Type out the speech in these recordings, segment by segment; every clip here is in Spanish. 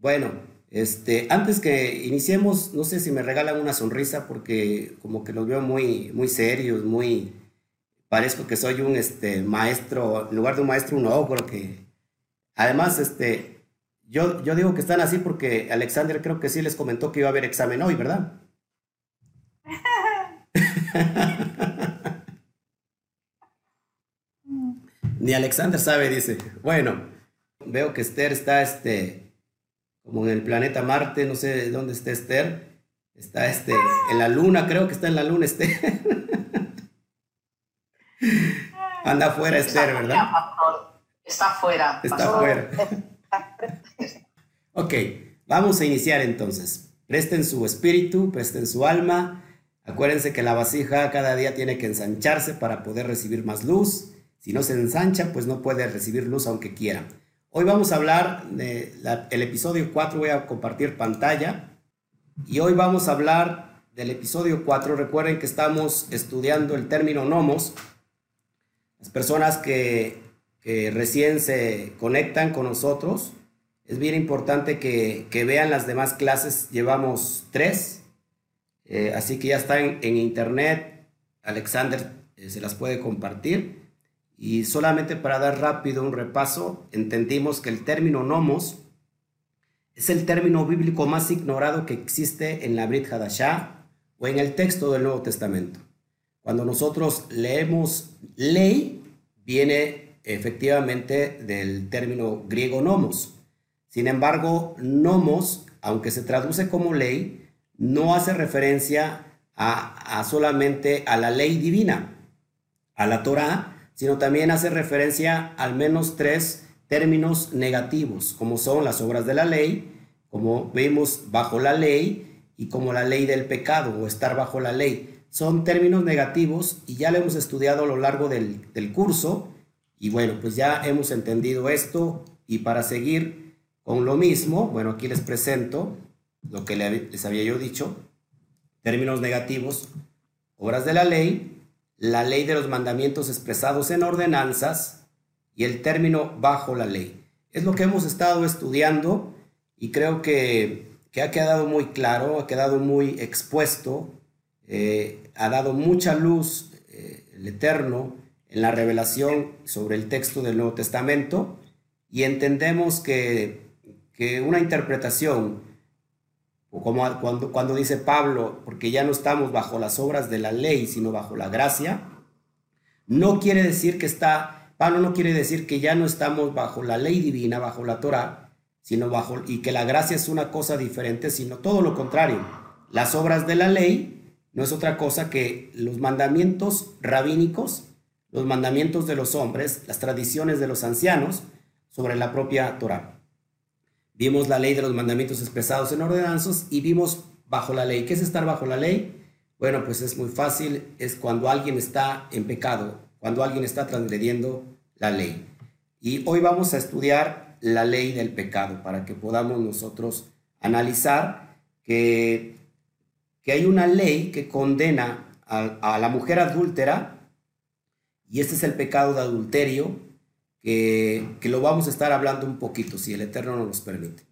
Bueno, este, antes que iniciemos, no sé si me regalan una sonrisa porque como que los veo muy, muy serios, muy... Parezco que soy un este, maestro, en lugar de un maestro, un ogro que... Además, este, yo, yo digo que están así porque Alexander creo que sí les comentó que iba a haber examen hoy, ¿verdad? Ni Alexander sabe, dice. Bueno, veo que Esther está este, como en el planeta Marte, no sé dónde está Esther. Está este, en la luna, creo que está en la luna Esther. Anda afuera Esther, ¿verdad? Está afuera. Está afuera. ok, vamos a iniciar entonces. Presten su espíritu, presten su alma. Acuérdense que la vasija cada día tiene que ensancharse para poder recibir más luz. Si no se ensancha, pues no puede recibir luz aunque quiera. Hoy vamos a hablar del episodio 4, voy a compartir pantalla. Y hoy vamos a hablar del episodio 4. Recuerden que estamos estudiando el término nomos. Las personas que, recién se conectan con nosotros, es bien importante que, vean las demás clases. Llevamos tres. Eh, así que ya está en, internet. Alexander eh, se las puede compartir. Y solamente para dar rápido un repaso, entendimos que el término nomos es el término bíblico más ignorado que existe en la Brit Hadashah o en el texto del Nuevo Testamento. Cuando nosotros leemos ley, viene efectivamente del término griego nomos. Sin embargo, nomos, aunque se traduce como ley, no hace referencia a, a solamente a la ley divina, a la Torah, sino también hace referencia al menos tres términos negativos, como son las obras de la ley, como vemos bajo la ley y como la ley del pecado o estar bajo la ley. Son términos negativos y ya lo hemos estudiado a lo largo del, curso y bueno, pues ya hemos entendido esto y para seguir con lo mismo, bueno, aquí les presento lo que les había yo dicho, términos negativos, obras de la ley, la ley de los mandamientos expresados en ordenanzas y el término bajo la ley. Es lo que hemos estado estudiando y creo que, ha quedado muy claro, ha quedado muy expuesto, eh, ha dado mucha luz eh, el Eterno en la revelación sobre el texto del Nuevo Testamento y entendemos que, que una interpretación como cuando, cuando dice Pablo, porque ya no estamos bajo las obras de la ley, sino bajo la gracia, no quiere decir que está, Pablo no quiere decir que ya no estamos bajo la ley divina, bajo la Torah, sino bajo, y que la gracia es una cosa diferente, sino todo lo contrario. Las obras de la ley no es otra cosa que los mandamientos rabínicos, los mandamientos de los hombres, las tradiciones de los ancianos sobre la propia Torah. Vimos la ley de los mandamientos expresados en ordenanzas y vimos bajo la ley. ¿Qué es estar bajo la ley? Bueno, pues es muy fácil, es cuando alguien está en pecado, cuando alguien está transgrediendo la ley. Y hoy vamos a estudiar la ley del pecado para que podamos nosotros analizar que, que hay una ley que condena a, a la mujer adúltera y este es el pecado de adulterio que, lo vamos a estar hablando un poquito, si el Eterno nos los permite.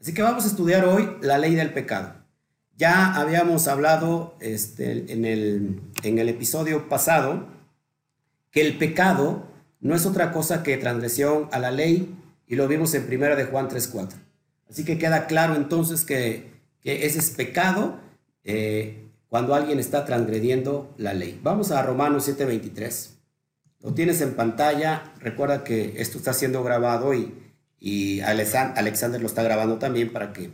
Así que vamos a estudiar hoy la ley del pecado. Ya habíamos hablado este, en, el, en el episodio pasado que el pecado no es otra cosa que transgresión a la ley y lo vimos en primera de Juan 3.4. Así que queda claro entonces que, que ese es pecado eh, cuando alguien está transgrediendo la ley. Vamos a Romanos 7.23. Lo tienes en pantalla. Recuerda que esto está siendo grabado y, y Alexander lo está grabando también para que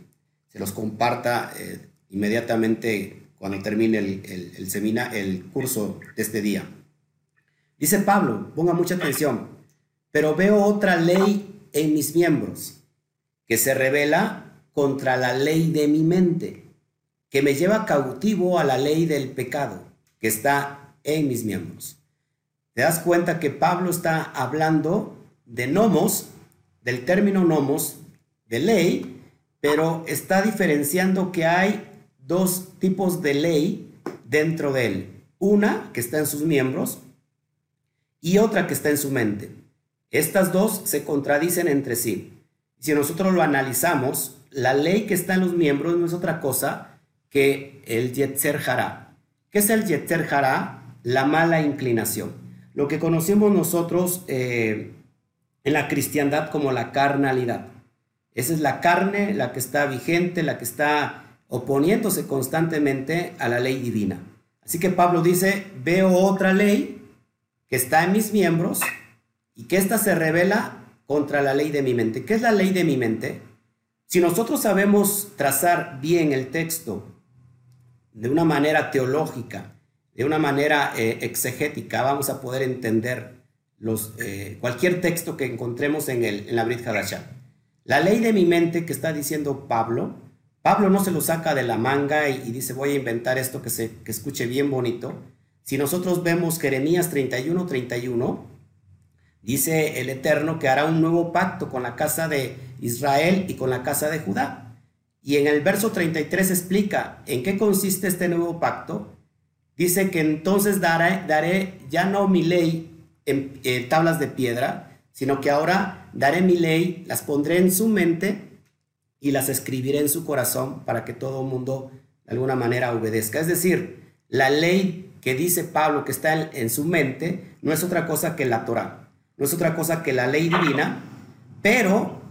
se los comparta eh, inmediatamente cuando termine el, el, el curso de este día. Dice Pablo, ponga mucha atención, pero veo otra ley en mis miembros que se revela contra la ley de mi mente, que me lleva cautivo a la ley del pecado que está en mis miembros. Te das cuenta que Pablo está hablando de nomos, del término nomos, de ley, pero está diferenciando que hay dos tipos de ley dentro de él. Una que está en sus miembros y otra que está en su mente. Estas dos se contradicen entre sí. Si nosotros lo analizamos, la ley que está en los miembros no es otra cosa que el Yetzer Hará. ¿Qué es el Yetzer Hará? La mala inclinación. Lo que conocemos nosotros eh, en la cristiandad como la carnalidad. Esa es la carne, la que está vigente, la que está oponiéndose constantemente a la ley divina. Así que Pablo dice, veo otra ley que está en mis miembros y que ésta se revela contra la ley de mi mente. ¿Qué es la ley de mi mente? Si nosotros sabemos trazar bien el texto de una manera teológica, de una manera eh, exegética, vamos a poder entender los, eh, cualquier texto que encontremos en, el, en la Brit Hadashah. La ley de mi mente que está diciendo Pablo, Pablo no se lo saca de la manga y, dice voy a inventar esto que, se, que escuche bien bonito. Si nosotros vemos Jeremías 31, 31, dice el Eterno que hará un nuevo pacto con la casa de Israel y con la casa de Judá. Y en el verso 33 explica en qué consiste este nuevo pacto. Dice que entonces daré, daré ya no mi ley en eh, tablas de piedra, sino que ahora daré mi ley, las pondré en su mente y las escribiré en su corazón para que todo el mundo de alguna manera obedezca. Es decir, la ley que dice Pablo que está en, su mente no es otra cosa que la Torah, no es otra cosa que la ley divina, pero,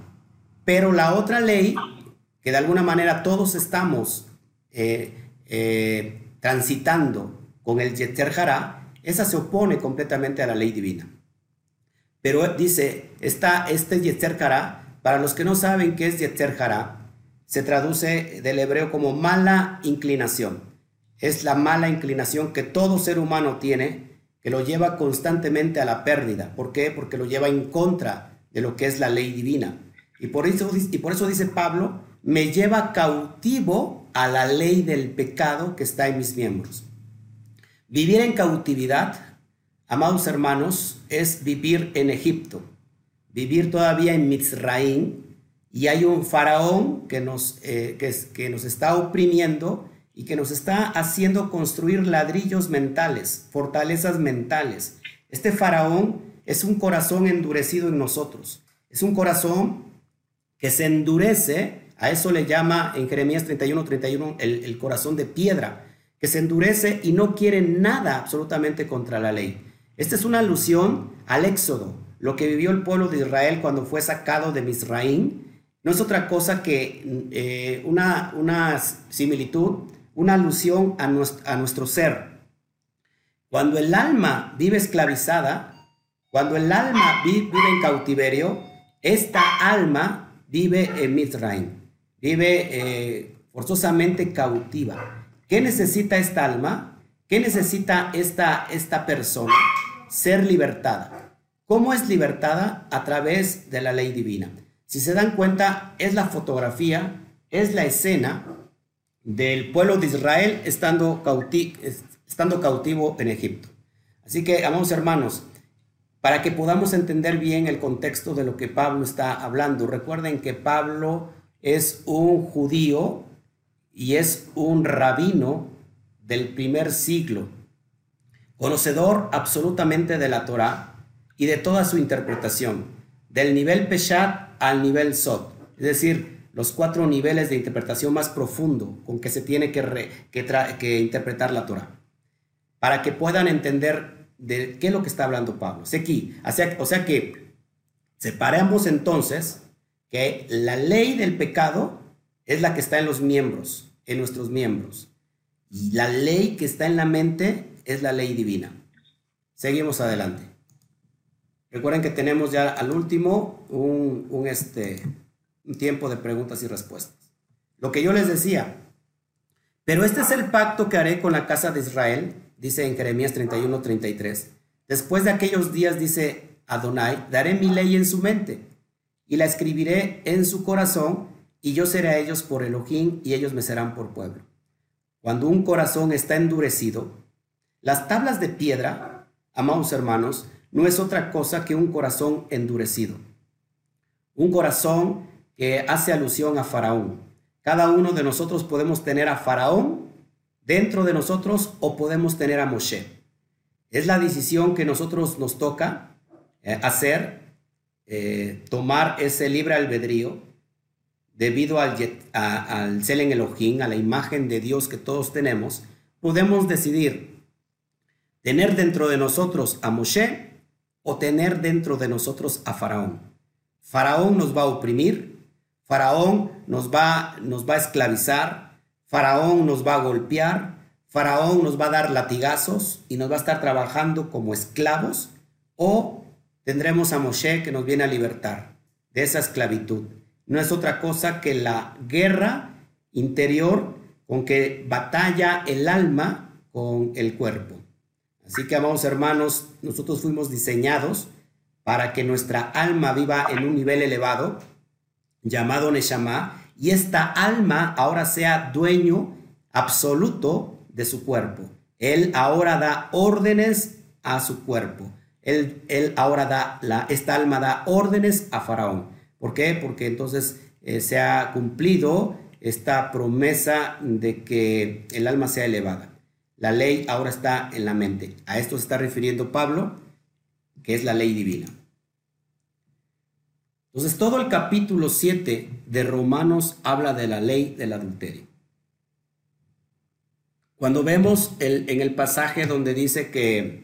pero la otra ley que de alguna manera todos estamos eh, eh, transitando con el Yeter Hará, esa se opone completamente a la ley divina. Pero dice, está este Yetzer Hará, para los que no saben qué es Yetzer Hará, se traduce del hebreo como mala inclinación. Es la mala inclinación que todo ser humano tiene, que lo lleva constantemente a la pérdida. ¿Por qué? Porque lo lleva en contra de lo que es la ley divina. Y por eso, y por eso dice Pablo, me lleva cautivo a la ley del pecado que está en mis miembros. Vivir en cautividad Amados hermanos, es vivir en Egipto, vivir todavía en Mizraim, y hay un faraón que nos, eh, que nos está oprimiendo y que nos está haciendo construir ladrillos mentales, fortalezas mentales. Este faraón es un corazón endurecido en nosotros, es un corazón que se endurece, a eso le llama en Jeremías 31, 31 el, el corazón de piedra, que se endurece y no quiere nada absolutamente contra la ley. Esta es una alusión al Éxodo, lo que vivió el pueblo de Israel cuando fue sacado de Misraín. No es otra cosa que eh, una, una, similitud, una alusión a nuestro, a nuestro ser. Cuando el alma vive esclavizada, cuando el alma vive en cautiverio, esta alma vive en Misraín, vive eh, forzosamente cautiva. ¿Qué necesita esta alma? ¿Qué necesita esta, esta persona? ser libertada. ¿Cómo es libertada? A través de la ley divina. Si se dan cuenta, es la fotografía, es la escena del pueblo de Israel estando, estando cautivo en Egipto. Así que, amados hermanos, para que podamos entender bien el contexto de lo que Pablo está hablando, recuerden que Pablo es un judío y es un rabino del primer siglo conocedor absolutamente de la Torah y de toda su interpretación, del nivel Peshat al nivel Sot, es decir, los cuatro niveles de interpretación más profundo con que se tiene que, que, interpretar la Torah, para que puedan entender de qué es lo que está hablando Pablo. O sea que separamos entonces que la ley del pecado es la que está en los miembros, en nuestros miembros, y la ley que está en la mente es la ley divina. Seguimos adelante. Recuerden que tenemos ya al último un, este, un tiempo de preguntas y respuestas. Lo que yo les decía, pero este es el pacto que haré con la casa de Israel, dice en Jeremías 31, 33. Después de aquellos días, dice Adonai, daré mi ley en su mente y la escribiré en su corazón y yo seré a ellos por Elohim y ellos me serán por pueblo. Cuando un corazón está endurecido, las tablas de piedra, amados hermanos, no es otra cosa que un corazón endurecido. Un corazón que hace alusión a Faraón. Cada uno de nosotros podemos tener a Faraón dentro de nosotros o podemos tener a Moshe. Es la decisión que nosotros nos toca eh, hacer, eh, tomar ese libre albedrío debido al, al Selen Elohim, a la imagen de Dios que todos tenemos, podemos decidir tener dentro de nosotros a Moshe o tener dentro de nosotros a Faraón. Faraón nos va a oprimir, Faraón nos va, nos va a esclavizar, Faraón nos va a golpear, Faraón nos va a dar latigazos y nos va a estar trabajando como esclavos o tendremos a Moshe que nos viene a libertar de esa esclavitud. No es otra cosa que la guerra interior con que batalla el alma con el cuerpo. Así que, amados hermanos, nosotros fuimos diseñados para que nuestra alma viva en un nivel elevado, llamado Neshama, y esta alma ahora sea dueño absoluto de su cuerpo. Él ahora da órdenes a su cuerpo. Él, él ahora da, la, esta alma da órdenes a Faraón. ¿Por qué? Porque entonces eh, se ha cumplido esta promesa de que el alma sea elevada. La ley ahora está en la mente. A esto se está refiriendo Pablo, que es la ley divina. Entonces, todo el capítulo 7 de Romanos habla de la ley del adulterio. Cuando vemos en el pasaje donde dice que,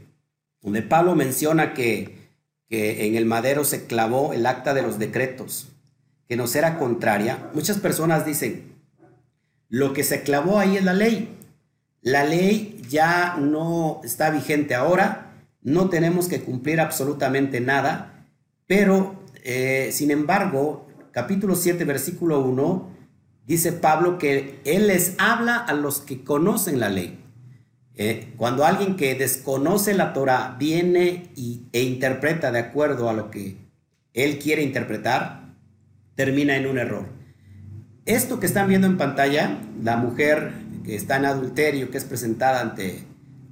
donde Pablo menciona que, que en el madero se clavó el acta de los decretos, que nos era contraria, muchas personas dicen, lo que se clavó ahí es la ley. La ley ya no está vigente ahora, no tenemos que cumplir absolutamente nada, pero eh, sin embargo, capítulo 7, versículo 1, dice Pablo que él les habla a los que conocen la ley. Eh, cuando alguien que desconoce la Torah viene e interpreta de acuerdo a lo que él quiere interpretar, termina en un error. Esto que están viendo en pantalla, la mujer que está en adulterio, que es presentada ante,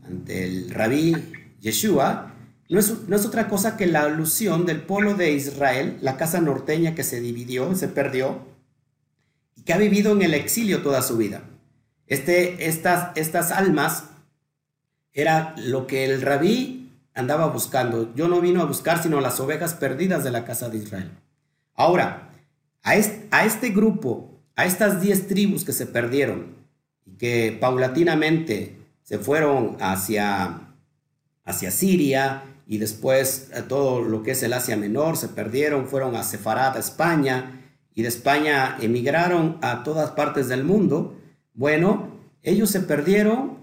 ante el rabí Yeshua, no es, no es otra cosa que la alusión del pueblo de Israel, la casa norteña que se dividió, se perdió, y que ha vivido en el exilio toda su vida. Este, estas, estas almas era lo que el rabí andaba buscando. Yo no vino a buscar sino las ovejas perdidas de la casa de Israel. Ahora, a este, grupo, a estas diez tribus que se perdieron, que paulatinamente se fueron hacia, hacia Siria y después a todo lo que es el Asia Menor, se perdieron, fueron a Sefarad, a España, y de España emigraron a todas partes del mundo. Bueno, ellos se perdieron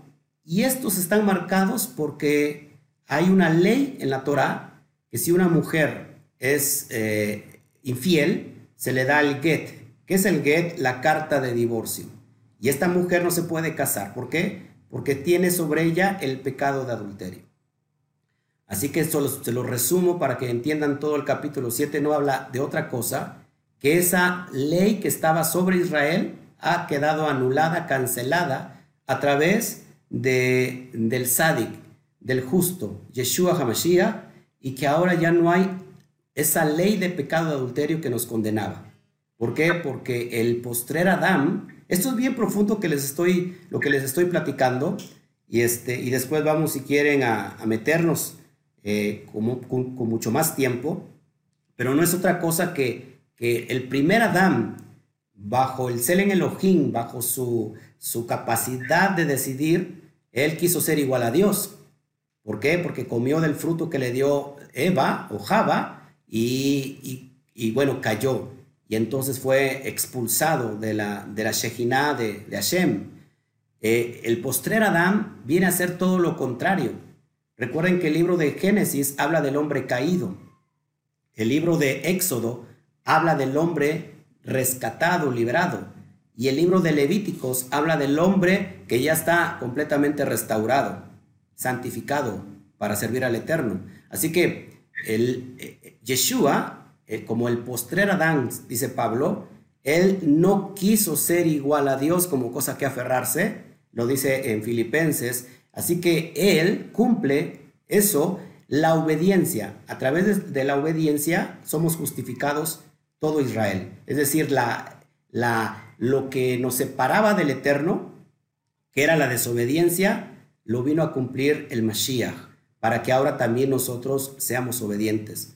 y estos están marcados porque hay una ley en la Torah que si una mujer es eh, infiel, se le da el get. ¿Qué es el get? La carta de divorcio. Y esta mujer no se puede casar. ¿Por qué? Porque tiene sobre ella el pecado de adulterio. Así que solo se lo resumo para que entiendan todo el capítulo 7. No habla de otra cosa que esa ley que estaba sobre Israel ha quedado anulada, cancelada a través de, del Sadik, del justo, Yeshua HaMashiach, y que ahora ya no hay esa ley de pecado de adulterio que nos condenaba. ¿Por qué? Porque el postrer Adán esto es bien profundo que les estoy, lo que les estoy platicando y, este, y después vamos, si quieren, a, meternos eh, con, mucho más tiempo, pero no es otra cosa que, que el primer Adán, bajo el Selen Elohim, bajo su, su capacidad de decidir, él quiso ser igual a Dios. ¿Por qué? Porque comió del fruto que le dio Eva o Java y, bueno, cayó y entonces fue expulsado de la, de la de Hashem. Eh, el postrer Adán viene a ser todo lo contrario. Recuerden que el libro de Génesis habla del hombre caído. El libro de Éxodo habla del hombre rescatado, liberado. Y el libro de Levíticos habla del hombre que ya está completamente restaurado, santificado para servir al Eterno. Así que el, eh, Yeshua eh, como el postrer Adán, dice Pablo, él no quiso ser igual a Dios como cosa que aferrarse, lo dice en Filipenses, así que él cumple eso, la obediencia. A través de, la obediencia somos justificados todo Israel. Es decir, la, la, lo que nos separaba del Eterno, que era la desobediencia, lo vino a cumplir el Mashiach, para que ahora también nosotros seamos obedientes.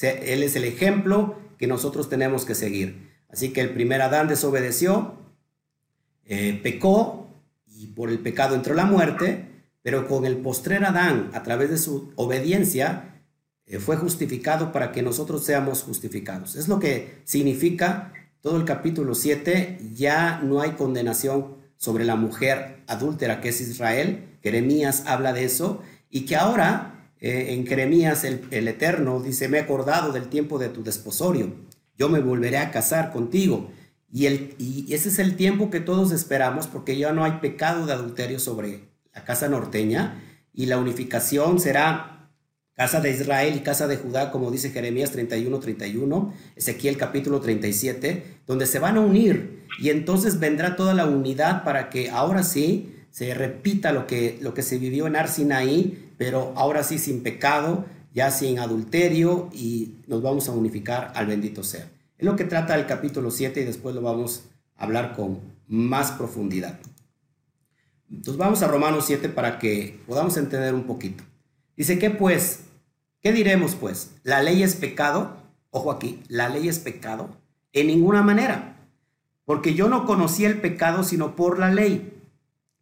Él es el ejemplo que nosotros tenemos que seguir. Así que el primer Adán desobedeció, eh, pecó y por el pecado entró la muerte, pero con el postrer Adán, a través de su obediencia, eh, fue justificado para que nosotros seamos justificados. Es lo que significa todo el capítulo 7, ya no hay condenación sobre la mujer adúltera que es Israel. Jeremías habla de eso y que ahora eh, en Jeremías el, el, Eterno dice, me he acordado del tiempo de tu desposorio, yo me volveré a casar contigo. Y, el, y ese es el tiempo que todos esperamos porque ya no hay pecado de adulterio sobre la casa norteña y la unificación será casa de Israel y casa de Judá, como dice Jeremías 31, 31, Ezequiel capítulo 37, donde se van a unir y entonces vendrá toda la unidad para que ahora sí se repita lo que, lo que se vivió en Arsinaí, pero ahora sí sin pecado, ya sin adulterio y nos vamos a unificar al bendito ser. Es lo que trata el capítulo 7 y después lo vamos a hablar con más profundidad. Entonces vamos a Romanos 7 para que podamos entender un poquito. Dice, ¿qué pues? ¿Qué diremos pues? ¿La ley es pecado? Ojo aquí, ¿la ley es pecado? En ninguna manera. Porque yo no conocía el pecado sino por la ley.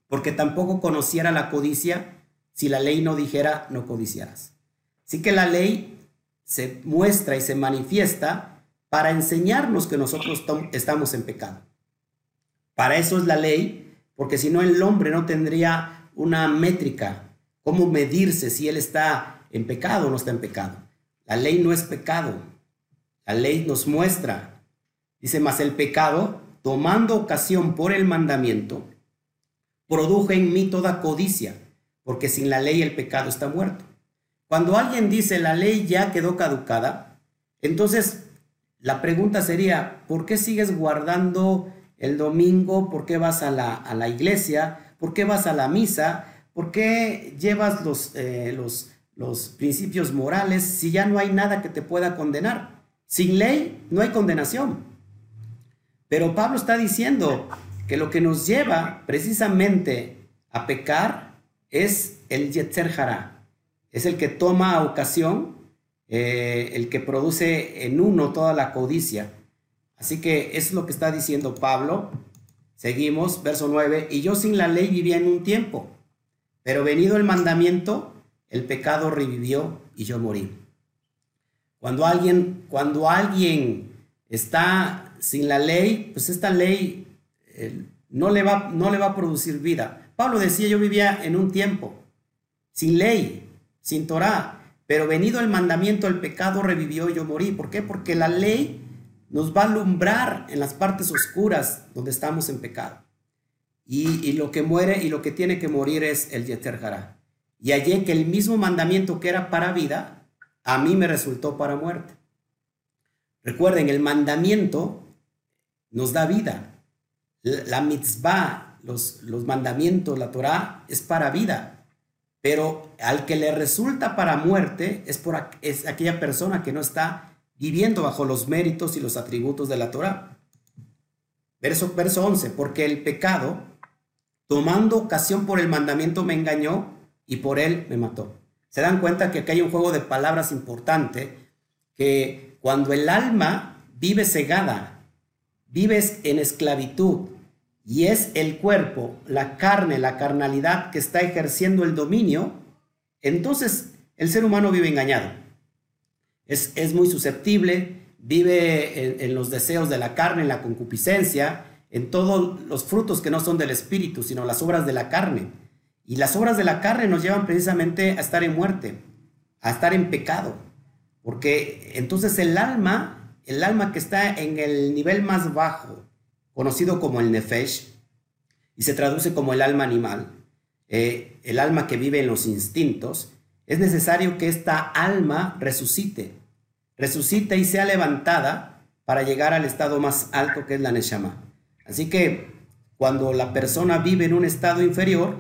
Porque tampoco conociera la codicia si la ley no dijera no codiciarás. Así que la ley se muestra y se manifiesta para enseñarnos que nosotros estamos en pecado. Para eso es la ley, porque si no el hombre no tendría una métrica ¿Cómo medirse si él está en pecado o no está en pecado? La ley no es pecado. La ley nos muestra. Dice, más el pecado, tomando ocasión por el mandamiento, produjo en mí toda codicia, porque sin la ley el pecado está muerto. Cuando alguien dice la ley ya quedó caducada, entonces la pregunta sería, ¿por qué sigues guardando el domingo? ¿Por qué vas a la, a la iglesia? ¿Por qué vas a la misa? ¿Por qué llevas los, eh, los, los principios morales si ya no hay nada que te pueda condenar? Sin ley no hay condenación. Pero Pablo está diciendo que lo que nos lleva precisamente a pecar es el Yetzer Hará. Es el que toma ocasión, eh, el que produce en uno toda la codicia. Así que es lo que está diciendo Pablo. Seguimos, verso 9. Y yo sin la ley vivía en un tiempo pero venido el mandamiento, el pecado revivió y yo morí. Cuando alguien, cuando alguien está sin la ley, pues esta ley eh, no, le va, no le va a producir vida. Pablo decía, yo vivía en un tiempo sin ley, sin Torah, pero venido el mandamiento, el pecado revivió y yo morí. ¿Por qué? Porque la ley nos va a alumbrar en las partes oscuras donde estamos en pecado. Y, lo que muere y lo que tiene que morir es el Yeter Y allí que el mismo mandamiento que era para vida, a mí me resultó para muerte. Recuerden, el mandamiento nos da vida. La mitzvah, los, los mandamientos, la Torah, es para vida. Pero al que le resulta para muerte es, por, es aquella persona que no está viviendo bajo los méritos y los atributos de la Torah. Verso, verso 11, porque el pecado tomando ocasión por el mandamiento me engañó y por él me mató. Se dan cuenta que aquí hay un juego de palabras importante, que cuando el alma vive cegada, vives en esclavitud y es el cuerpo, la carne, la carnalidad que está ejerciendo el dominio, entonces el ser humano vive engañado. Es, es muy susceptible, vive en, en los deseos de la carne, en la concupiscencia, en todos los frutos que no son del Espíritu, sino las obras de la carne. Y las obras de la carne nos llevan precisamente a estar en muerte, a estar en pecado. Porque entonces el alma, el alma que está en el nivel más bajo, conocido como el nefesh, y se traduce como el alma animal, eh, el alma que vive en los instintos, es necesario que esta alma resucite, resucite y sea levantada para llegar al estado más alto que es la neshama. Así que cuando la persona vive en un estado inferior,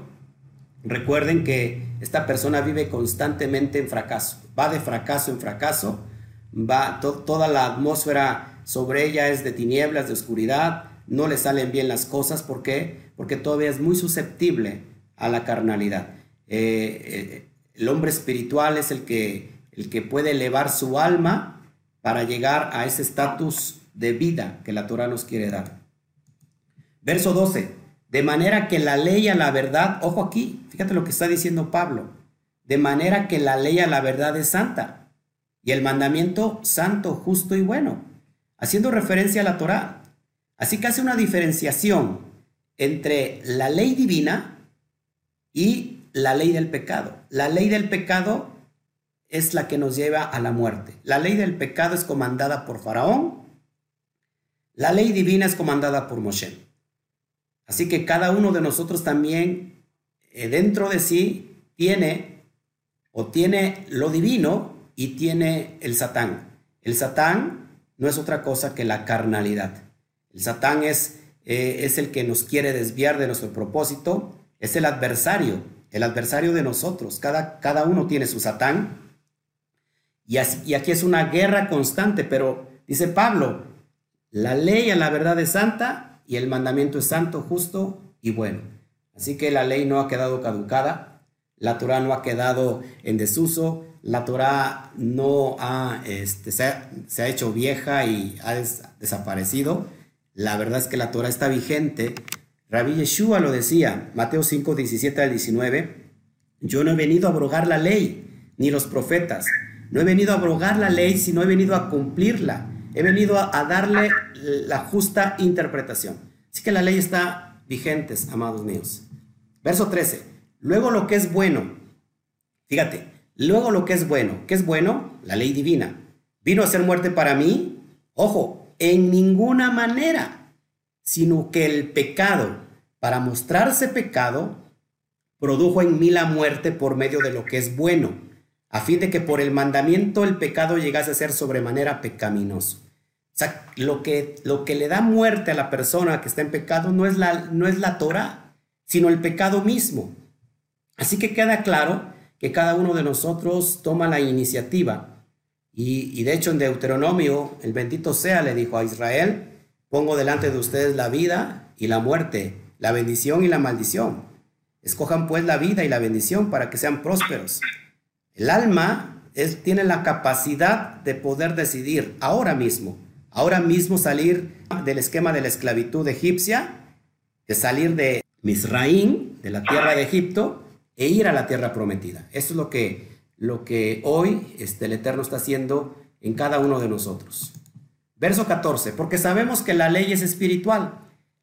recuerden que esta persona vive constantemente en fracaso, va de fracaso en fracaso, va toda la atmósfera sobre ella es de tinieblas, de oscuridad, no le salen bien las cosas, ¿por qué? Porque todavía es muy susceptible a la carnalidad. Eh, eh, el hombre espiritual es el que, el que puede elevar su alma para llegar a ese estatus de vida que la Torah nos quiere dar. Verso 12. De manera que la ley a la verdad, ojo aquí, fíjate lo que está diciendo Pablo. De manera que la ley a la verdad es santa y el mandamiento santo, justo y bueno, haciendo referencia a la Torah. Así que hace una diferenciación entre la ley divina y la ley del pecado. La ley del pecado es la que nos lleva a la muerte. La ley del pecado es comandada por Faraón. La ley divina es comandada por Moshe. Así que cada uno de nosotros también eh, dentro de sí tiene o tiene lo divino y tiene el Satán. El Satán no es otra cosa que la carnalidad. El Satán es, eh, es el que nos quiere desviar de nuestro propósito, es el adversario, el adversario de nosotros. Cada, cada uno tiene su Satán. Y, aquí es una guerra constante, pero dice Pablo, la ley a la verdad es santa y el mandamiento es santo, justo y bueno. Así que la ley no ha quedado caducada, la Torah no ha quedado en desuso, la Torah no ha, este, se, ha, hecho vieja y ha desaparecido. La verdad es que la Torah está vigente. Rabbi Yeshua lo decía, Mateo 5, 17 al 19, yo no he venido a abrogar la ley, ni los profetas. No he venido a abrogar la ley, sino he venido a cumplirla. He venido a, darle la justa interpretación. Así que la ley está vigente, amados míos. Verso 13. Luego lo que es bueno. Fíjate, Luego lo que es bueno. ¿Qué es bueno? La ley divina. ¿Vino a ser muerte para mí? Ojo, en ninguna manera, sino que el pecado, para mostrarse pecado, produjo en mí la muerte por medio de lo que es bueno, a fin de que por el mandamiento el pecado llegase a ser sobremanera pecaminoso. O sea, lo que, lo que le da muerte a la persona que está en pecado no es la, no es la Torah, sino el pecado mismo. Así que queda claro que cada uno de nosotros toma la iniciativa. Y, de hecho en Deuteronomio, el bendito sea, le dijo a Israel, pongo delante de ustedes la vida y la muerte, la bendición y la maldición. Escojan pues la vida y la bendición para que sean prósperos. El alma tiene la capacidad de poder decidir ahora mismo, ahora mismo salir del esquema de la esclavitud egipcia, de salir de Misraín, de la tierra de Egipto, e ir a la tierra prometida. Eso es lo que, lo que hoy este, el Eterno está haciendo en cada uno de nosotros. Verso 14, porque sabemos que la ley es espiritual.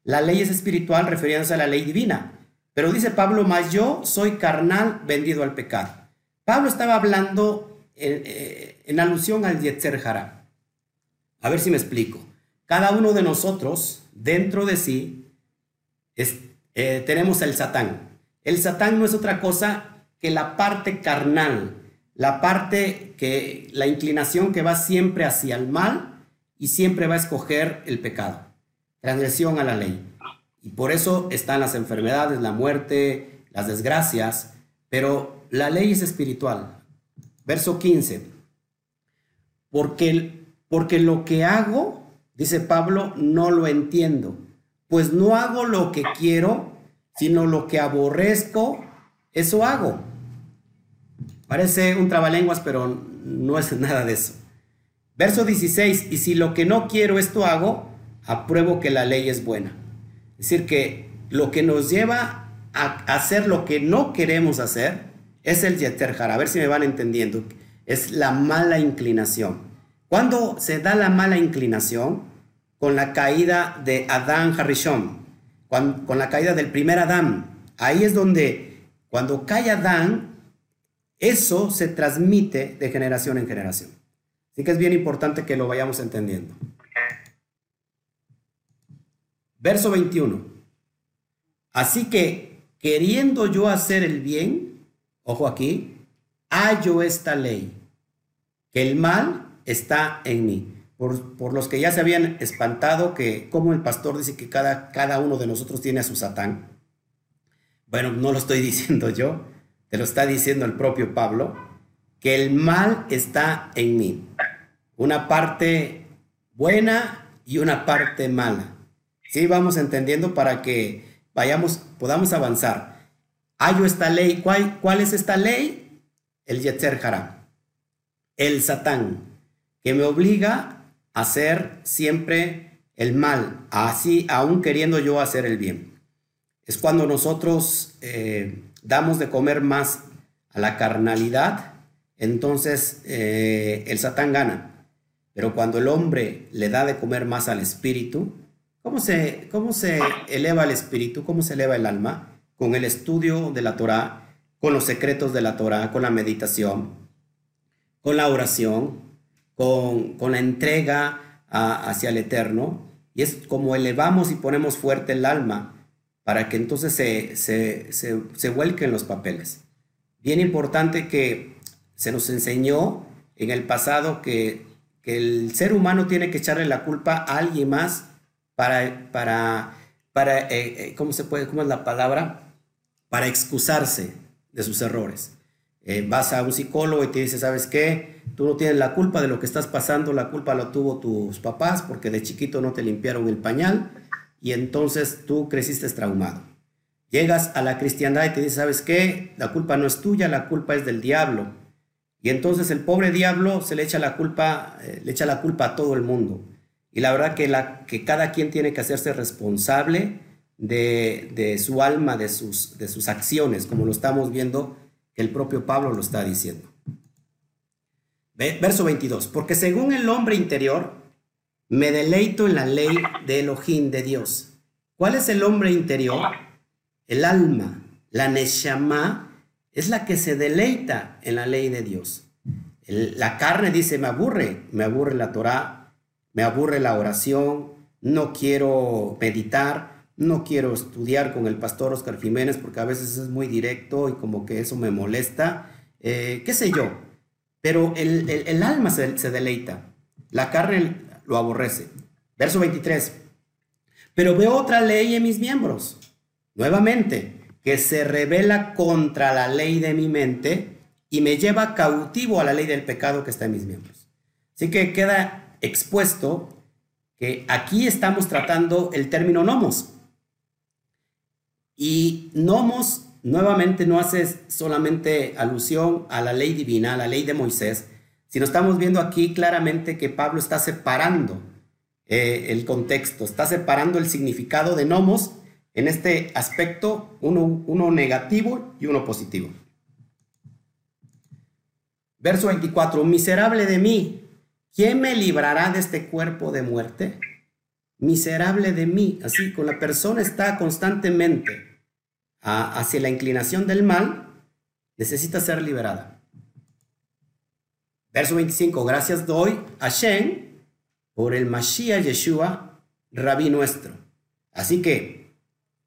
La ley es espiritual refiriéndose a la ley divina. Pero dice Pablo, más yo soy carnal vendido al pecado. Pablo estaba hablando en, eh, alusión al Yetzer Hará. A ver si me explico. Cada uno de nosotros, dentro de sí, eh, tenemos el Satán. El Satán no es otra cosa que la parte carnal, la parte que, la inclinación que va siempre hacia el mal y siempre va a escoger el pecado, transgresión a la ley. Y por eso están las enfermedades, la muerte, las desgracias, pero la ley es espiritual. Verso 15. Porque, porque lo que hago, dice Pablo, no lo entiendo, pues no hago lo que quiero, sino lo que aborrezco, eso hago. Parece un trabalenguas, pero no es nada de eso. Verso 16, y si lo que no quiero esto hago, apruebo que la ley es buena. Es decir, que lo que nos lleva a hacer lo que no queremos hacer es el yeterjar. A ver si me van entendiendo. Es la mala inclinación. ¿Cuándo se da la mala inclinación? Con la caída de Adán Harishon con, la caída del primer Adán. Ahí es donde cuando cae Adán, eso se transmite de generación en generación. Así que es bien importante que lo vayamos entendiendo. Verso 21. Así que, queriendo yo hacer el bien, ojo aquí, hallo esta ley, que el mal está en mí por, los que ya se habían espantado que como el pastor dice que cada, cada uno de nosotros tiene a su Satán. Bueno, no lo estoy diciendo yo, te lo está diciendo el propio Pablo, que el mal está en mí. Una parte buena y una parte mala. Sí, vamos entendiendo para que vayamos, podamos avanzar. Hallo esta ley. ¿Cuál, es esta ley? El Yetzer Hará. El Satán, que me obliga hacer siempre el mal, así aún queriendo yo hacer el bien. Es cuando nosotros eh, damos de comer más a la carnalidad, entonces eh, el Satán gana. Pero cuando el hombre le da de comer más al espíritu, ¿cómo se, cómo se eleva el espíritu? ¿Cómo se eleva el alma? Con el estudio de la Torah, con los secretos de la Torah, con la meditación, con la oración, con, con la entrega hacia el eterno. Y es como elevamos y ponemos fuerte el alma para que entonces se, se, se, se vuelquen los papeles. Bien importante que se nos enseñó en el pasado que, que el ser humano tiene que echarle la culpa a alguien más para, para, para eh, eh, ¿cómo se puede, cómo es la palabra? Para excusarse de sus errores. Eh, vas a un psicólogo y te dice, ¿sabes qué? Tú no tienes la culpa de lo que estás pasando, la culpa la tuvo tus papás porque de chiquito no te limpiaron el pañal y entonces tú creciste traumado. Llegas a la cristiandad y te dice, ¿sabes qué? La culpa no es tuya, la culpa es del diablo. Y entonces el pobre diablo se le echa la culpa, eh, le echa la culpa a todo el mundo. Y la verdad que, la, que cada quien tiene que hacerse responsable de, de su alma, de sus, de sus acciones, como lo estamos viendo que el propio Pablo lo está diciendo. Verso 22, porque según el hombre interior, me deleito en la ley de Elohim, de Dios. ¿Cuál es el hombre interior? El alma, la Neshama, es la que se deleita en la ley de Dios. la carne dice, me aburre, me aburre la Torah, me aburre la oración, no quiero meditar, no quiero estudiar con el pastor Oscar Jiménez porque a veces es muy directo y como que eso me molesta, eh, qué sé yo. Pero el, alma se, se, deleita, la carne lo aborrece. Verso 23. Pero veo otra ley en mis miembros, nuevamente, que se revela contra la ley de mi mente y me lleva cautivo a la ley del pecado que está en mis miembros. Así que queda expuesto que aquí estamos tratando el término nomos. Y nomos nuevamente no hace solamente alusión a la ley divina, a la ley de Moisés, sino estamos viendo aquí claramente que Pablo está separando eh, el contexto, está separando el significado de nomos en este aspecto, uno, uno negativo y uno positivo. Verso 24, miserable de mí, ¿quién me librará de este cuerpo de muerte? Miserable de mí, así, con la persona está constantemente hacia la inclinación del mal, necesita ser liberada. Verso 25, gracias doy a Shen por el Mashiach Yeshua, rabí nuestro. Así que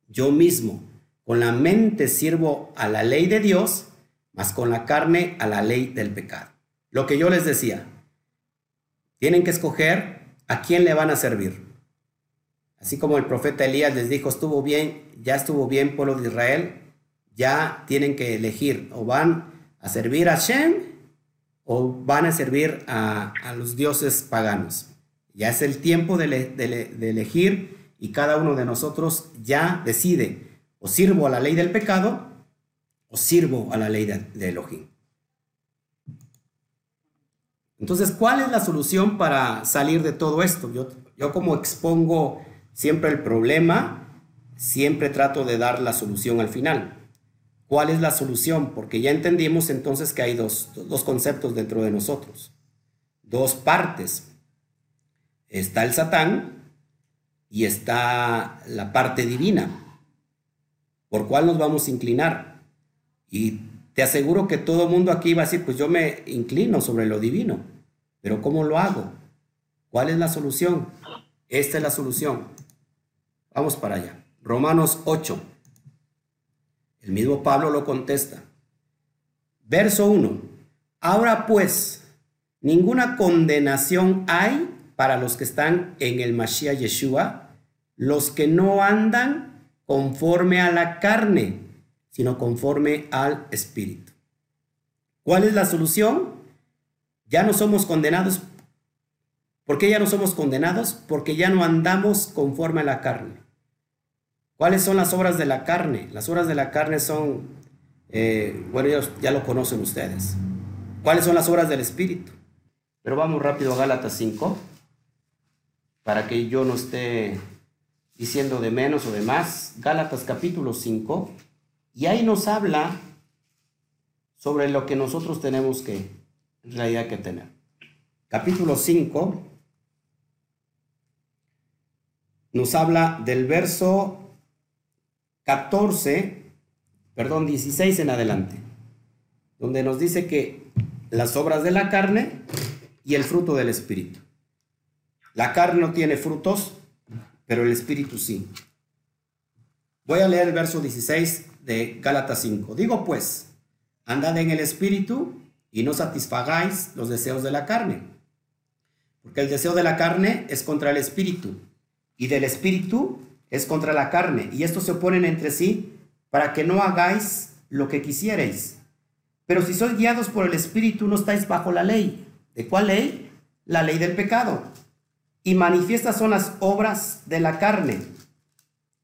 yo mismo, con la mente sirvo a la ley de Dios, mas con la carne a la ley del pecado. Lo que yo les decía, tienen que escoger a quién le van a servir. Así como el profeta Elías les dijo, estuvo bien, ya estuvo bien pueblo de Israel, ya tienen que elegir o van a servir a Shem o van a servir a, los dioses paganos. Ya es el tiempo de, elegir y cada uno de nosotros ya decide o sirvo a la ley del pecado o sirvo a la ley de, de Elohim. Entonces, ¿cuál es la solución para salir de todo esto? Yo, yo como expongo siempre el problema, siempre trato de dar la solución al final. ¿Cuál es la solución? Porque ya entendimos entonces que hay dos, conceptos dentro de nosotros, dos partes. Está el Satán y está la parte divina. ¿Por cuál nos vamos a inclinar? Y te aseguro que todo mundo aquí va a decir, pues yo me inclino sobre lo divino, pero ¿cómo lo hago? ¿Cuál es la solución? Esta es la solución. Vamos para allá. Romanos 8. El mismo Pablo lo contesta. Verso 1. Ahora pues, ninguna condenación hay para los que están en el Mashiach Yeshua, los que no andan conforme a la carne, sino conforme al Espíritu. ¿Cuál es la solución? Ya no somos condenados. ¿Por qué ya no somos condenados? Porque ya no andamos conforme a la carne. ¿Cuáles son las obras de la carne? Las obras de la carne son, eh, bueno, ya lo conocen ustedes. ¿Cuáles son las obras del Espíritu? Pero vamos rápido a Gálatas 5. para que yo no esté diciendo de menos o de más, Gálatas capítulo 5, y ahí nos habla sobre lo que nosotros tenemos que, en realidad, que tener. Capítulo 5 nos habla del verso 14, perdón, 16 en adelante, donde nos dice que las obras de la carne y el fruto del Espíritu. La carne no tiene frutos, pero el Espíritu sí. Voy a leer el verso 16 de Gálatas 5. Digo pues, andad en el Espíritu y no satisfagáis los deseos de la carne. Porque el deseo de la carne es contra el Espíritu y del Espíritu es contra la carne. Y estos se oponen entre sí para que no hagáis lo que quisierais. Pero si sois guiados por el Espíritu no estáis bajo la ley. ¿De cuál ley? La ley del pecado. Y manifiestas son las obras de la carne,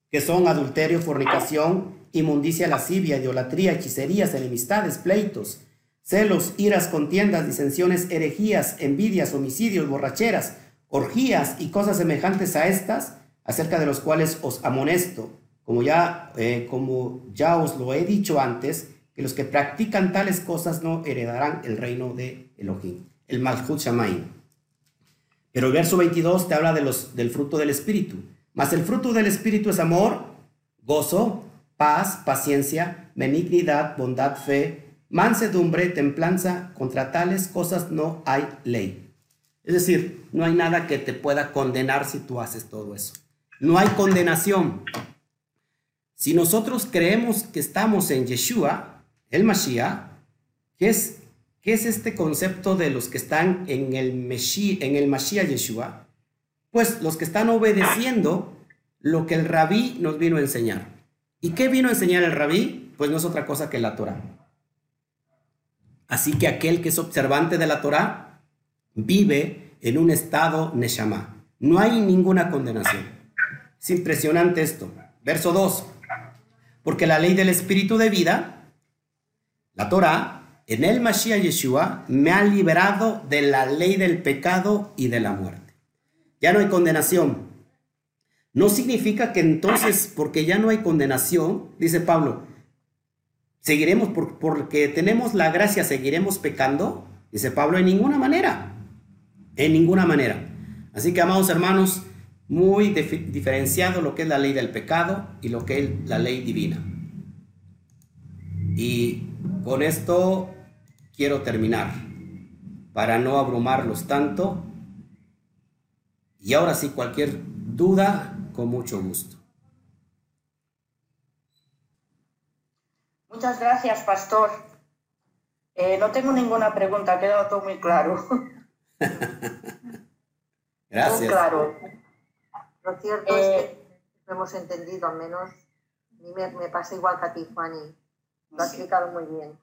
que son adulterio, fornicación, inmundicia, lascivia, idolatría, hechicerías, enemistades, pleitos, celos, iras, contiendas, disensiones, herejías, envidias, homicidios, borracheras, orgías y cosas semejantes a estas, acerca de los cuales os amonesto, como ya, eh, como ya os lo he dicho antes, que los que practican tales cosas no heredarán el reino de Elohim, el Malchut Shamayim. Pero el verso 22 te habla de los, del fruto del Espíritu. Mas el fruto del Espíritu es amor, gozo, paz, paciencia, benignidad, bondad, fe, mansedumbre, templanza. Contra tales cosas no hay ley. Es decir, no hay nada que te pueda condenar si tú haces todo eso. No hay condenación. Si nosotros creemos que estamos en Yeshua, el Mashiach, ¿Qué es este concepto de los que están en el, Meshi, en el Mashiach Yeshua? Pues los que están obedeciendo lo que el rabí nos vino a enseñar. ¿Y qué vino a enseñar el rabí? Pues no es otra cosa que la Torah. Así que aquel que es observante de la Torah vive en un estado Neshama. No hay ninguna condenación. Es impresionante esto. Verso 2. Porque la ley del espíritu de vida, la Torah, en el Mashiach Yeshua me ha liberado de la ley del pecado y de la muerte. Ya no hay condenación. No significa que entonces, porque ya no hay condenación, dice Pablo, seguiremos porque tenemos la gracia, seguiremos pecando. Dice Pablo, en ninguna manera. En ninguna manera. Así que, amados hermanos, muy diferenciado lo que es la ley del pecado y lo que es la ley divina. Y con esto quiero terminar para no abrumarlos tanto. Y ahora sí, cualquier duda, con mucho gusto. Muchas gracias, pastor. Eh, no tengo ninguna pregunta, ha quedado todo muy claro. gracias. Muy claro. Lo cierto es que eh, lo hemos entendido, al menos me, me pasa igual que a ti, Fanny. Lo ha explicado muy bien.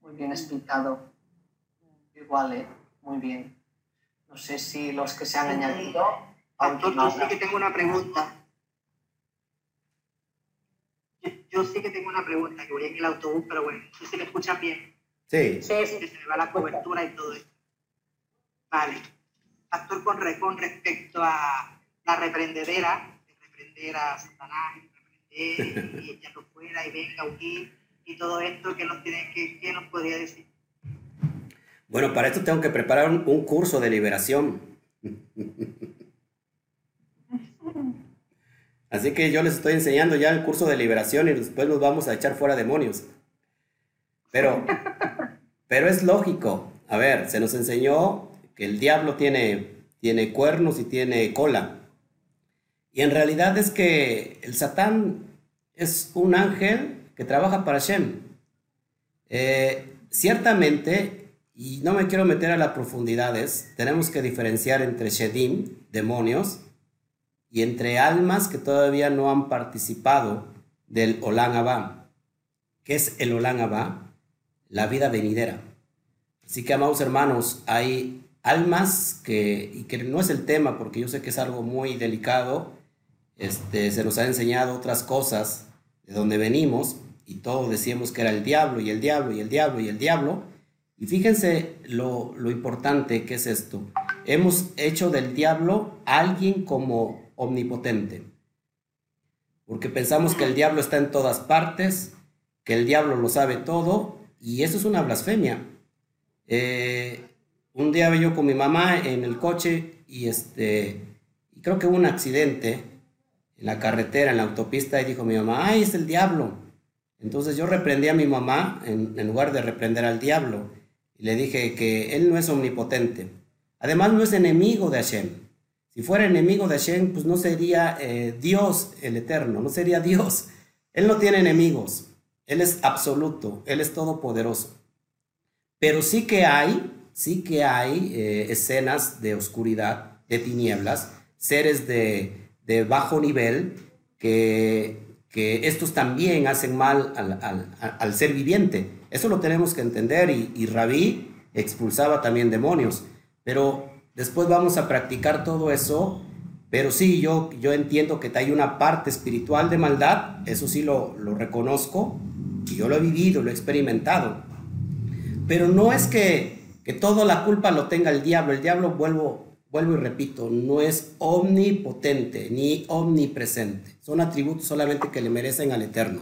Muy bien explicado. Igual, ¿eh? Muy bien. No sé si los que se han añadido. Doctor, yo sí que tengo una pregunta. Yo, sí que tengo una pregunta, que voy en el autobús, pero bueno, no sé si me escuchan bien. Sí. Sí, sí. Que se me va la cobertura y todo esto. Vale. Pastor, con, con respecto a la reprendedera, de reprender a Satanás, reprender y echarlo fuera y venga, huir y todo esto que nos tiene que, nos podría decir. Bueno, para esto tengo que preparar un, curso de liberación. Así que yo les estoy enseñando ya el curso de liberación y después nos vamos a echar fuera demonios. Pero, pero es lógico. A ver, se nos enseñó que el diablo tiene, tiene cuernos y tiene cola. Y en realidad es que el Satán es un ángel que trabaja para Shem. Eh, ciertamente, y no me quiero meter a las profundidades, tenemos que diferenciar entre Shedim, demonios, y entre almas que todavía no han participado del Olam Abba. ¿Qué es el Olam Abba? La vida venidera. Así que, amados hermanos, hay almas que, y que no es el tema, porque yo sé que es algo muy delicado, este, se nos ha enseñado otras cosas de donde venimos, y todos decíamos que era el diablo y el diablo y el diablo y el diablo. Y fíjense lo, lo importante que es esto. hemos hecho del diablo alguien como omnipotente. Porque pensamos que el diablo está en todas partes, que el diablo lo sabe todo, y eso es una blasfemia. Eh, un día yo con mi mamá en el coche y este, creo que hubo un accidente en la carretera, en la autopista, y dijo mi mamá, ay, es el diablo. Entonces yo reprendí a mi mamá en, lugar de reprender al diablo. Le dije que él no es omnipotente. Además no es enemigo de Hashem. Si fuera enemigo de Hashem, pues no sería eh, Dios el eterno, no sería Dios. Él no tiene enemigos. Él es absoluto, Él es todopoderoso. Pero sí que hay, sí que hay eh, escenas de oscuridad, de tinieblas, seres de, bajo nivel que, que, estos también hacen mal al, ser viviente. Eso lo tenemos que entender y, y Rabí expulsaba también demonios. Pero después vamos a practicar todo eso. Pero sí, yo, yo entiendo que hay una parte espiritual de maldad, eso sí lo, lo reconozco, y yo lo he vivido, lo he experimentado. Pero no es que, que toda la culpa lo tenga el diablo. El diablo, vuelvo, vuelvo y repito, no es omnipotente ni omnipresente. Son atributos solamente que le merecen al Eterno.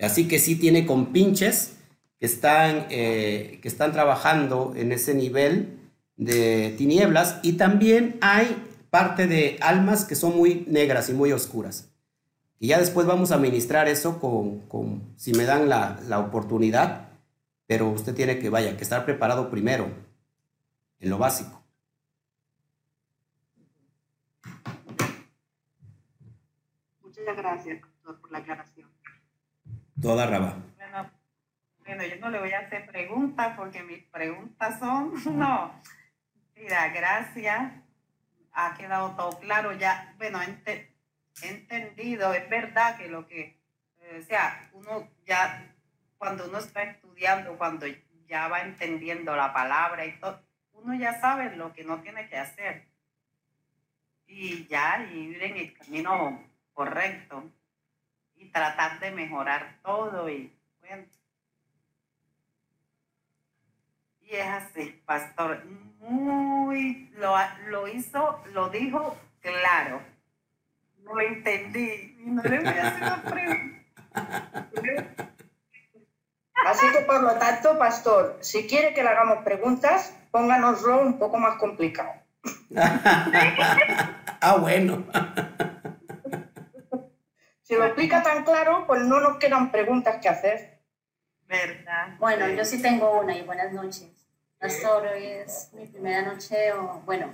Así que sí tiene compinches que están, eh, que están trabajando en ese nivel de tinieblas y también hay parte de almas que son muy negras y muy oscuras. Y ya después vamos a ministrar eso con, con si me dan la, la, oportunidad, pero usted tiene que, vaya, que estar preparado primero en lo básico. Muchas gracias, doctor, por la aclaración. Toda raba. Bueno, bueno, yo no le voy a hacer preguntas porque mis preguntas son, no, Mira, gracias. Ha quedado todo claro ya. Bueno, he entendido, es verdad que lo que, eh, o sea, uno ya, cuando uno está estudiando, cuando ya va entendiendo la palabra y todo, uno ya sabe lo que no tiene que hacer. Y ya ir en el camino correcto y tratar de mejorar todo y bueno. Y es así, pastor muy, lo, lo hizo, lo dijo claro. Lo entendí y no le voy a hacer una pregunta. Así que por lo tanto, pastor, si quiere que le hagamos preguntas, pónganoslo un poco más complicado. ah, bueno. Si lo explica tan claro, pues no nos quedan preguntas que hacer. ¿Verdad? Bueno, yo sí tengo una y buenas noches. Pastor, hoy es mi primera noche, o bueno,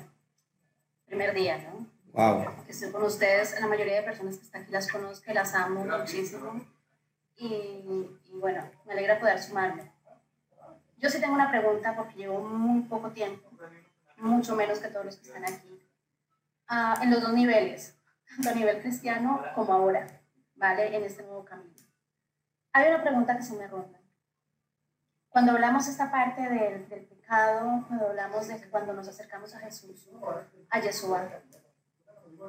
primer día, ¿no? Wow. Que estoy con ustedes, la mayoría de personas que están aquí las conozco, las amo muchísimo. Y, bueno, me alegra poder sumarme. Yo sí tengo una pregunta porque llevo muy poco tiempo, mucho menos que todos los que están aquí, ah, en los dos niveles, tanto a nivel cristiano como ahora, ¿vale? En este nuevo camino. Hay una pregunta que se me ronda. Cuando hablamos esta parte del, del pecado, cuando hablamos de cuando nos acercamos a Jesús, a Yeshua,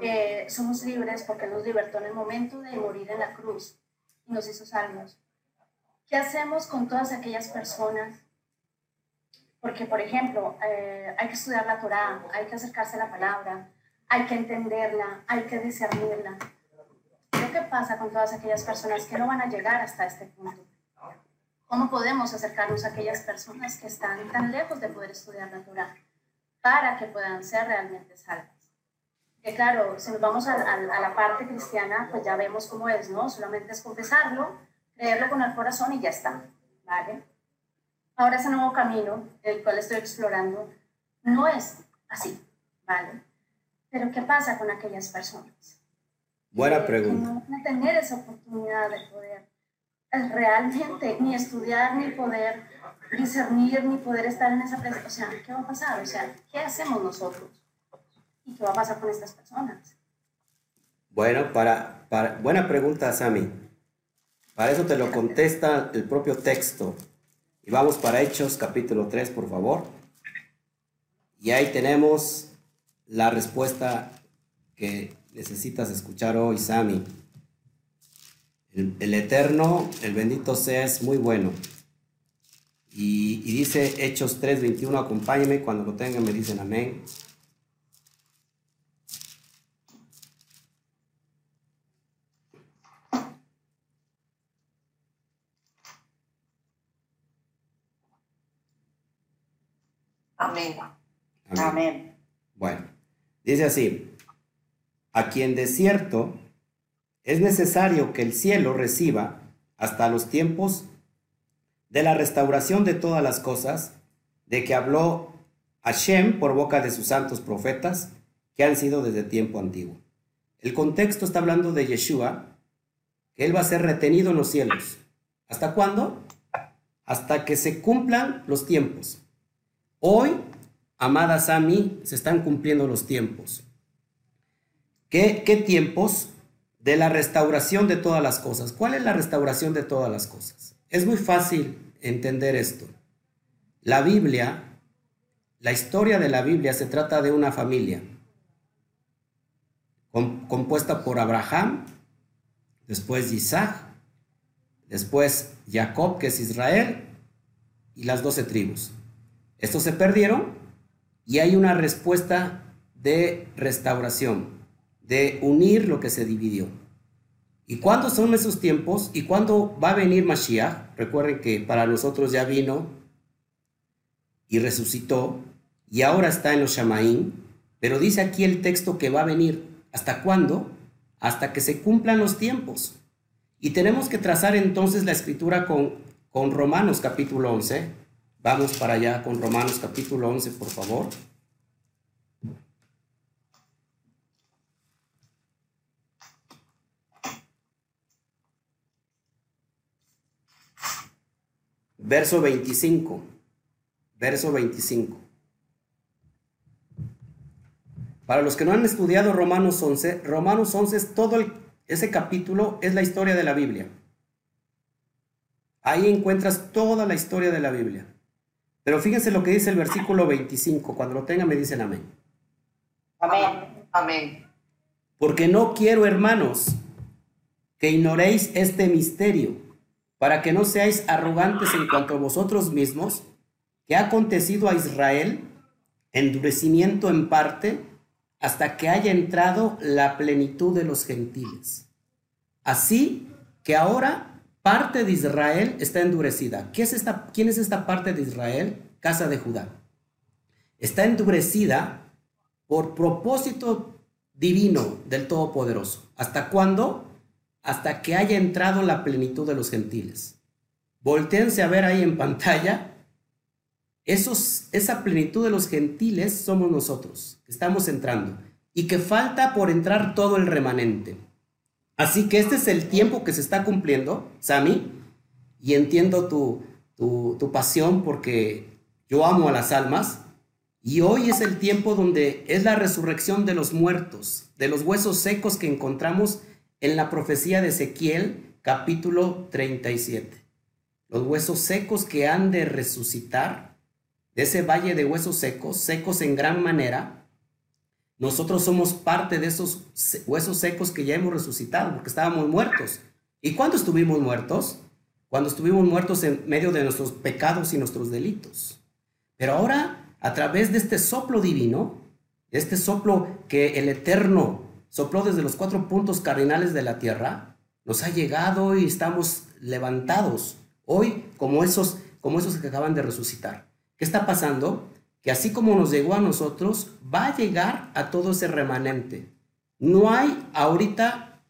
eh, somos libres porque nos libertó en el momento de morir en la cruz y nos hizo salvos. ¿Qué hacemos con todas aquellas personas? Porque, por ejemplo, eh, hay que estudiar la Torah, hay que acercarse a la palabra, hay que entenderla, hay que discernirla. ¿Qué pasa con todas aquellas personas que no van a llegar hasta este punto? ¿Cómo podemos acercarnos a aquellas personas que están tan lejos de poder estudiar la Torah para que puedan ser realmente salvas? Que claro, si nos vamos a, la parte cristiana, pues ya vemos cómo es, ¿no? Solamente es confesarlo, creerlo con el corazón y ya está, ¿vale? Ahora ese nuevo camino, el cual estoy explorando, no es así, ¿vale? Pero ¿qué pasa con aquellas personas? Buena pregunta. no van a tener esa oportunidad de poder realmente ni estudiar, ni poder discernir, ni poder estar en esa presencia. O sea, ¿qué va a pasar? O sea, ¿qué hacemos nosotros? ¿Y qué va a pasar con estas personas? Bueno, para, para, buena pregunta, Sami. Para eso te lo contesta el propio texto. Y vamos para Hechos capítulo 3, por favor. Y ahí tenemos la respuesta que necesitas escuchar hoy, Sami. El, Eterno, el bendito sea, es muy bueno. Y, dice Hechos 3:21, acompáñeme, cuando lo tengan me dicen. Amén. Amén. Amén. Bueno, dice así, a quien de cierto es necesario que el cielo reciba hasta los tiempos de la restauración de todas las cosas, de que habló Hashem por boca de sus santos profetas, que han sido desde tiempo antiguo. El contexto está hablando de Yeshua, que él va a ser retenido en los cielos. ¿Hasta cuándo? Hasta que se cumplan los tiempos. Hoy, amada Sami, se están cumpliendo los tiempos. ¿Qué, ¿Qué tiempos? De la restauración de todas las cosas. ¿Cuál es la restauración de todas las cosas? Es muy fácil entender esto. La Biblia, la historia de la Biblia se trata de una familia compuesta por Abraham, después Isaac, después Jacob, que es Israel, y las doce tribus. Estos se perdieron y hay una respuesta de restauración, de unir lo que se dividió. ¿Y cuándo son esos tiempos? ¿Y cuándo va a venir Mashiach? Recuerden que para nosotros ya vino y resucitó y ahora está en los Shamaín, pero dice aquí el texto que va a venir. ¿Hasta cuándo? Hasta que se cumplan los tiempos. Y tenemos que trazar entonces la escritura con, con Romanos capítulo 11. Vamos para allá con Romanos capítulo 11, por favor. Verso 25. Verso 25. Para los que no han estudiado Romanos 11, Romanos 11 es todo ese capítulo, es la historia de la Biblia. Ahí encuentras toda la historia de la Biblia. Pero fíjense lo que dice el versículo 25. Cuando lo tengan me dicen amén. Amén. Amén. Porque no quiero, hermanos, que ignoréis este misterio para que no seáis arrogantes en cuanto a vosotros mismos, que ha acontecido a Israel endurecimiento en parte hasta que haya entrado la plenitud de los gentiles. Así que ahora parte de Israel está endurecida. ¿Qué ¿Quién es esta parte de Israel? Casa de Judá. Está endurecida por propósito divino del Todopoderoso. ¿Hasta cuándo? Hasta que haya entrado la plenitud de los gentiles. Voltéense a ver ahí en pantalla. Esa plenitud de los gentiles somos nosotros, que estamos entrando, y que falta por entrar todo el remanente. Así que este es el tiempo que se está cumpliendo, Sami, y entiendo tu, tu, tu pasión porque yo amo a las almas, y hoy es el tiempo donde es la resurrección de los muertos, de los huesos secos que encontramos en la profecía de Ezequiel capítulo 37. Los huesos secos que han de resucitar, de ese valle de huesos secos, secos en gran manera, nosotros somos parte de esos huesos secos que ya hemos resucitado, porque estábamos muertos. ¿Y cuándo estuvimos muertos? Cuando estuvimos muertos en medio de nuestros pecados y nuestros delitos. Pero ahora, a través de este soplo divino, este soplo que el Eterno sopló desde los cuatro puntos cardinales de la tierra, nos ha llegado y estamos levantados hoy como esos, como esos que acaban de resucitar. ¿Qué está pasando? Que así como nos llegó a nosotros, va a llegar a todo ese remanente. No hay ahorita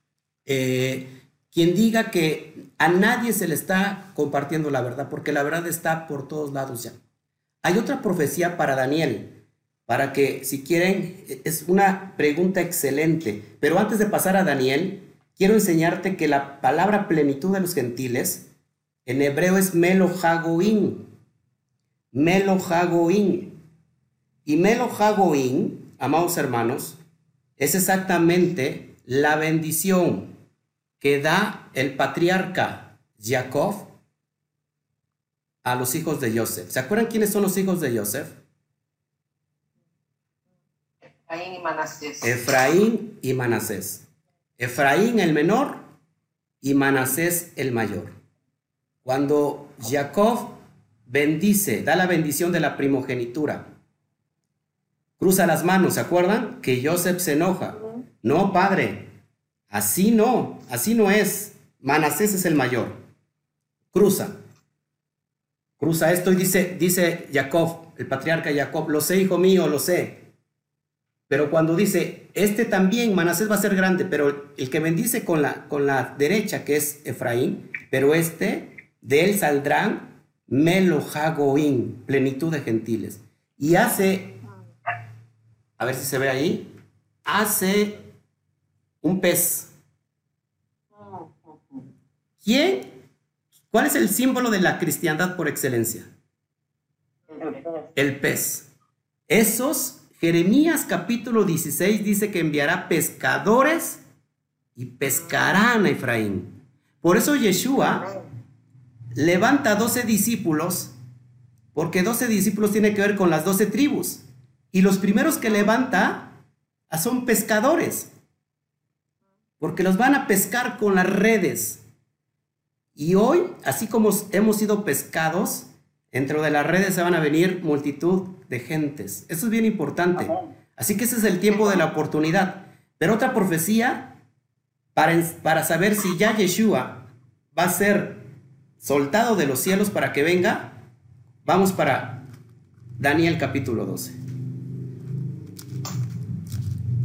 eh, quien diga que a nadie se le está compartiendo la verdad, porque la verdad está por todos lados ya. Hay otra profecía para Daniel, para que si quieren, es una pregunta excelente. Pero antes de pasar a Daniel, quiero enseñarte que la palabra plenitud de los gentiles en hebreo es melohagoin. Melohagoin. Y melohagoin, amados hermanos, es exactamente la bendición que da el patriarca Jacob a los hijos de Joseph. ¿Se acuerdan quiénes son los hijos de Joseph? Efraín y Manasés. Efraín y Manasés. Efraín el menor y Manasés el mayor. Cuando Jacob bendice, da la bendición de la primogenitura, cruza las manos, ¿se acuerdan? Que Joseph se enoja. No, padre, así no, así no es. Manasés es el mayor. Cruza. cruza esto y dice, dice Jacob, el patriarca Jacob, lo sé, hijo mío, lo sé. Pero cuando dice, este también, Manasés va a ser grande, pero el que bendice con la, con la derecha, que es Efraín, pero este, de él saldrán Melojagoín, plenitud de gentiles. Y hace, a ver si se ve ahí, hace un pez. ¿Quién? ¿Cuál es el símbolo de la cristiandad por excelencia? El pez. Esos, Jeremías capítulo 16 dice que enviará pescadores y pescarán a Efraín. Por eso Yeshua levanta 12 discípulos, porque 12 discípulos tiene que ver con las 12 tribus. Y los primeros que levanta son pescadores, porque los van a pescar con las redes. Y hoy, así como hemos sido pescados, dentro de las redes se van a venir multitud de gentes. Eso es bien importante. Así que ese es el tiempo de la oportunidad. Pero otra profecía, para, para saber si ya Yeshua va a ser soltado de los cielos para que venga, vamos para Daniel capítulo 12.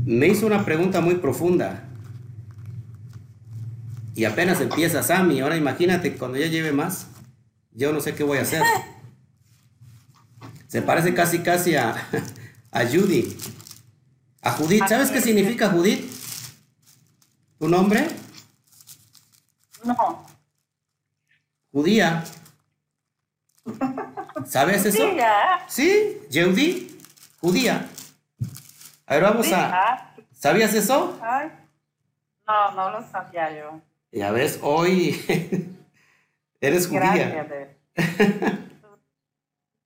Me hizo una pregunta muy profunda. Y apenas empieza Sammy. Ahora imagínate cuando ya lleve más, yo no sé qué voy a hacer. Se parece casi casi a, a Judy. A Judith. ¿Sabes qué significa Judith? ¿Tu nombre? No. Judía. ¿Sabes eso? Judía. Sí, Judy, judía. A ver, vamos a... ¿Sabías eso? No, no lo sabía yo. Ya ves, hoy eres judía. Gracias.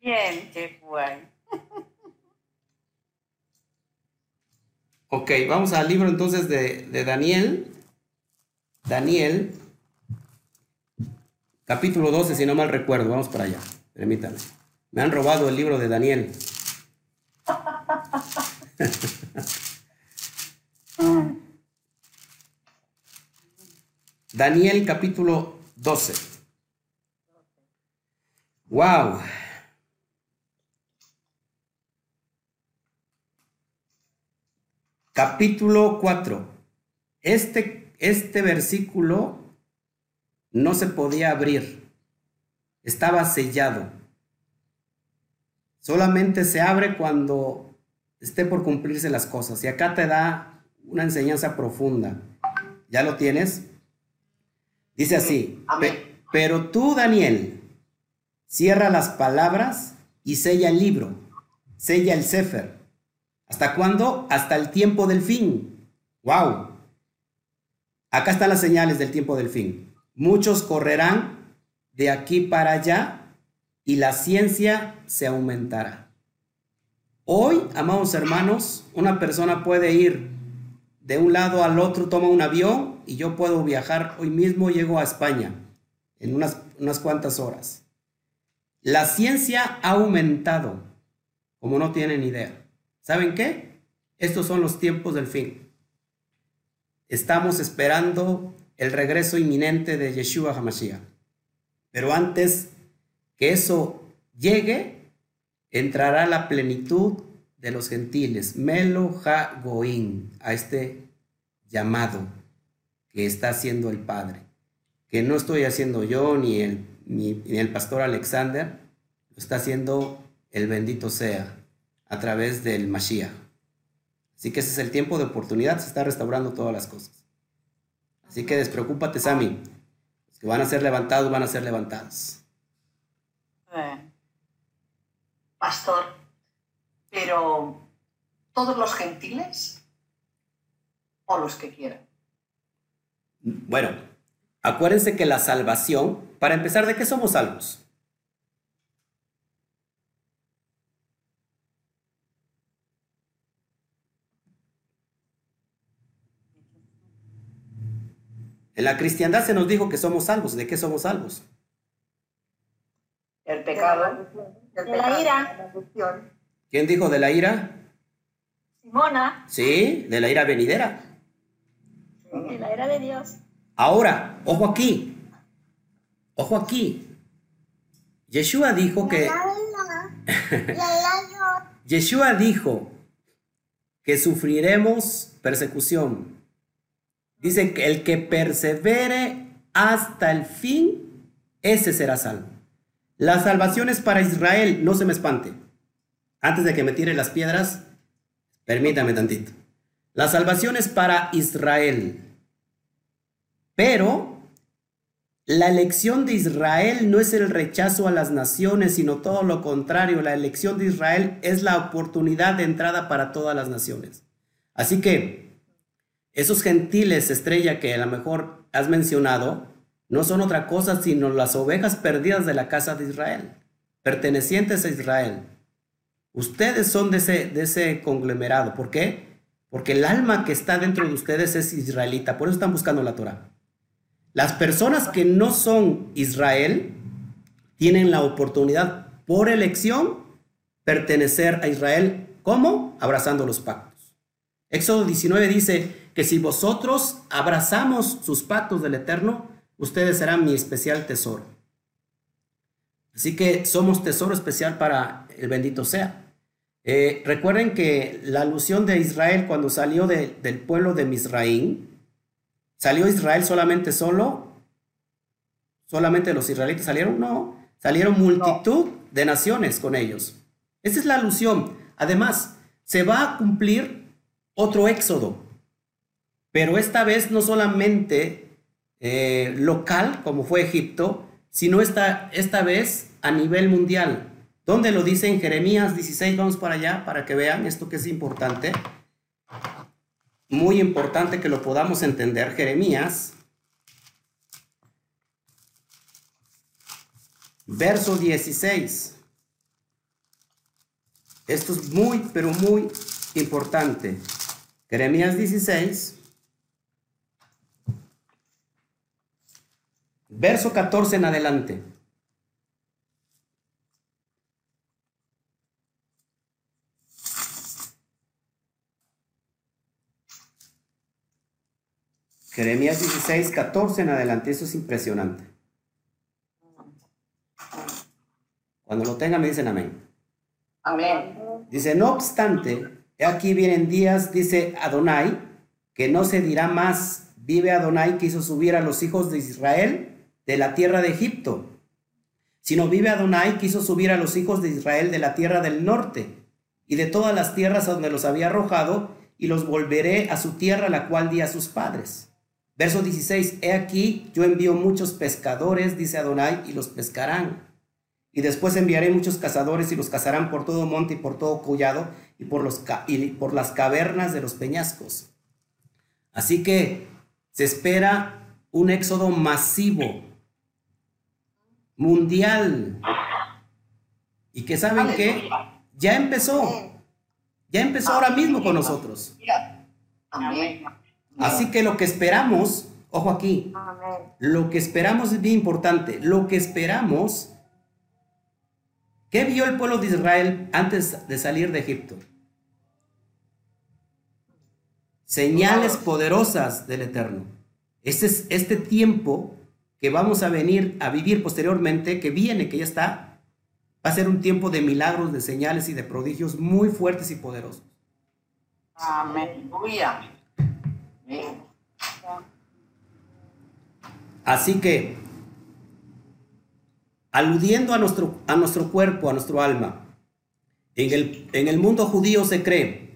Bien, qué guay. Ok, vamos al libro entonces de, de Daniel. Daniel, capítulo 12, si no mal recuerdo. Vamos para allá. Permítame. Me han robado el libro de Daniel. Daniel capítulo 12. Wow. Capítulo 4. Este, este versículo no se podía abrir. Estaba sellado. Solamente se abre cuando esté por cumplirse las cosas. Y acá te da una enseñanza profunda. ¿Ya lo tienes? Dice así. Amén. "Pe- pero tú, Daniel, cierra las palabras y sella el libro. Sella el Sefer. ¿Hasta cuándo? Hasta el tiempo del fin. ¡Wow! Acá están las señales del tiempo del fin. Muchos correrán de aquí para allá y la ciencia se aumentará. Hoy, amados hermanos, una persona puede ir de un lado al otro, toma un avión y yo puedo viajar hoy mismo, llego a España en unas, unas cuantas horas. La ciencia ha aumentado, como no tienen idea. ¿Saben qué? Estos son los tiempos del fin. Estamos esperando el regreso inminente de Yeshua HaMashiach. Pero antes que eso llegue, entrará la plenitud de los gentiles, Melo Ha Goim, a este llamado que está haciendo el Padre, que no estoy haciendo yo ni el, ni el pastor Alexander, lo está haciendo el bendito sea a través del Mashiach. Así que ese es el tiempo de oportunidad, se está restaurando todas las cosas. Así que despreocúpate, Sammy. Los que van a ser levantados, van a ser levantados. Sí. Pastor, pero todos los gentiles o los que quieran. Bueno, acuérdense que la salvación, para empezar, ¿de qué somos salvos? En la cristiandad se nos dijo que somos salvos. ¿De qué somos salvos? El pecado. De la ira. ¿Quién dijo de la ira? Simona, Sí, de la ira venidera. de la era de Dios. Ahora, ojo aquí. Ojo aquí. Yeshua dijo que Yeshua dijo que sufriremos persecución. Dice que el que persevere hasta el fin, ese será salvo. La salvación es para Israel, no se me espante. Antes de que me tire las piedras, permítame tantito. La salvación es para Israel. Pero la elección de Israel no es el rechazo a las naciones, sino todo lo contrario. La elección de Israel es la oportunidad de entrada para todas las naciones. Así que esos gentiles, estrella, que a lo mejor has mencionado, no son otra cosa sino las ovejas perdidas de la casa de Israel, pertenecientes a Israel. Ustedes son de ese, de ese conglomerado. ¿Por qué? Porque el alma que está dentro de ustedes es israelita. Por eso están buscando la Torah. Las personas que no son Israel tienen la oportunidad por elección pertenecer a Israel. ¿Cómo? Abrazando los pactos. Éxodo 19 dice que si vosotros abrazamos sus pactos del Eterno, ustedes serán mi especial tesoro. Así que somos tesoro especial para el bendito sea. Eh, recuerden que la alusión de Israel cuando salió del pueblo de Misraín, ¿Salió Israel solamente solo? ¿Solamente los israelitas salieron? No, salieron multitud de naciones con ellos. Esa es la alusión. Además, se va a cumplir otro éxodo, pero esta vez no solamente eh, local, como fue Egipto, sino esta, esta vez a nivel mundial. ¿Dónde lo dice en Jeremías 16? Vamos para allá para que vean esto que es importante muy importante que lo podamos entender. Jeremías, verso 16. Esto es muy, pero muy importante. Jeremías 16, verso 14 en adelante. Jeremías 16, 14 en adelante, eso es impresionante. Cuando lo tengan me dicen amén. Amén. Dice, no obstante, aquí vienen días, dice Adonai, que no se dirá más, vive Adonai que hizo subir a los hijos de Israel de la tierra de Egipto, sino vive Adonai que hizo subir a los hijos de Israel de la tierra del norte y de todas las tierras donde los había arrojado, y los volveré a su tierra, la cual di a sus padres. Verso 16, he aquí, yo envío muchos pescadores, dice Adonai, y los pescarán. Y después enviaré muchos cazadores y los cazarán por todo monte y por todo collado y por, los, y por las cavernas de los peñascos. Así que se espera un éxodo masivo, mundial. Y que saben que ya empezó, ya empezó ahora mismo con nosotros. Así que lo que esperamos, ojo aquí, lo que esperamos es bien importante. Lo que esperamos, ¿qué vio el pueblo de Israel antes de salir de Egipto? Señales poderosas del Eterno. Este es este tiempo que vamos a venir a vivir posteriormente, que viene, que ya está, va a ser un tiempo de milagros, de señales y de prodigios muy fuertes y poderosos. Amén. Así que, aludiendo a nuestro, a nuestro cuerpo, a nuestro alma, en el, en el mundo judío se cree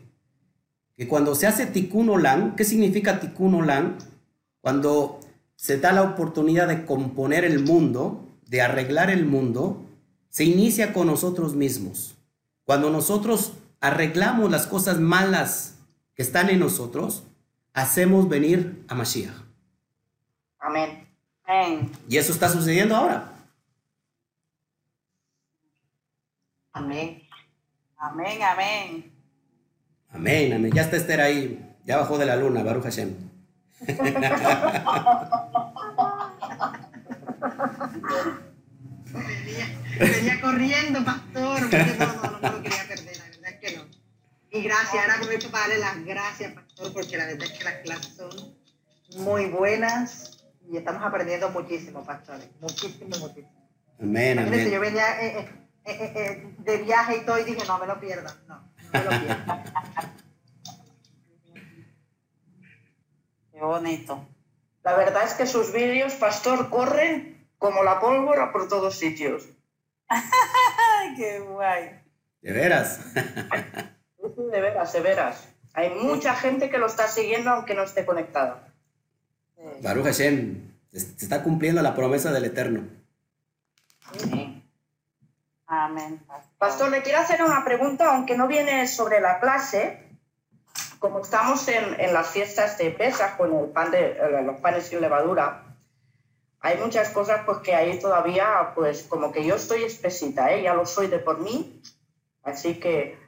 que cuando se hace tikkun olam, ¿qué significa tikkun olam? Cuando se da la oportunidad de componer el mundo, de arreglar el mundo, se inicia con nosotros mismos. Cuando nosotros arreglamos las cosas malas que están en nosotros, hacemos venir a Mashiach. Amén. Y eso está sucediendo ahora. Amén. Amén, amén. Amén, amén. Ya está Esther ahí. Ya bajó de la luna, Baruch Hashem. venía, corriendo, pastor, porque no, no, no me lo quería perder, la verdad es que no. Y gracias, ahora aprovecho para darle las gracias, pastor, porque la verdad es que las clases son muy buenas y estamos aprendiendo muchísimo, pastores. Muchísimo, muchísimo. Amén, amén. yo venía eh, eh, eh, eh, de viaje y todo y dije, no me lo pierdan, no, no me lo pierdan. Qué bonito. La verdad es que sus vídeos, pastor, corren como la pólvora por todos sitios. Qué guay. De veras. De veras, de veras. Hay mucha gente que lo está siguiendo aunque no esté conectada. Baruch Hashem, se se está cumpliendo la promesa del Eterno. Sí. Amén. Pastor, le quiero hacer una pregunta, aunque no viene sobre la clase. Como estamos en, en las fiestas de Pesach con el pan de, eh, los panes sin levadura, hay muchas cosas pues que ahí todavía, pues como que yo estoy espesita, ¿eh? ya lo soy de por mí. Así que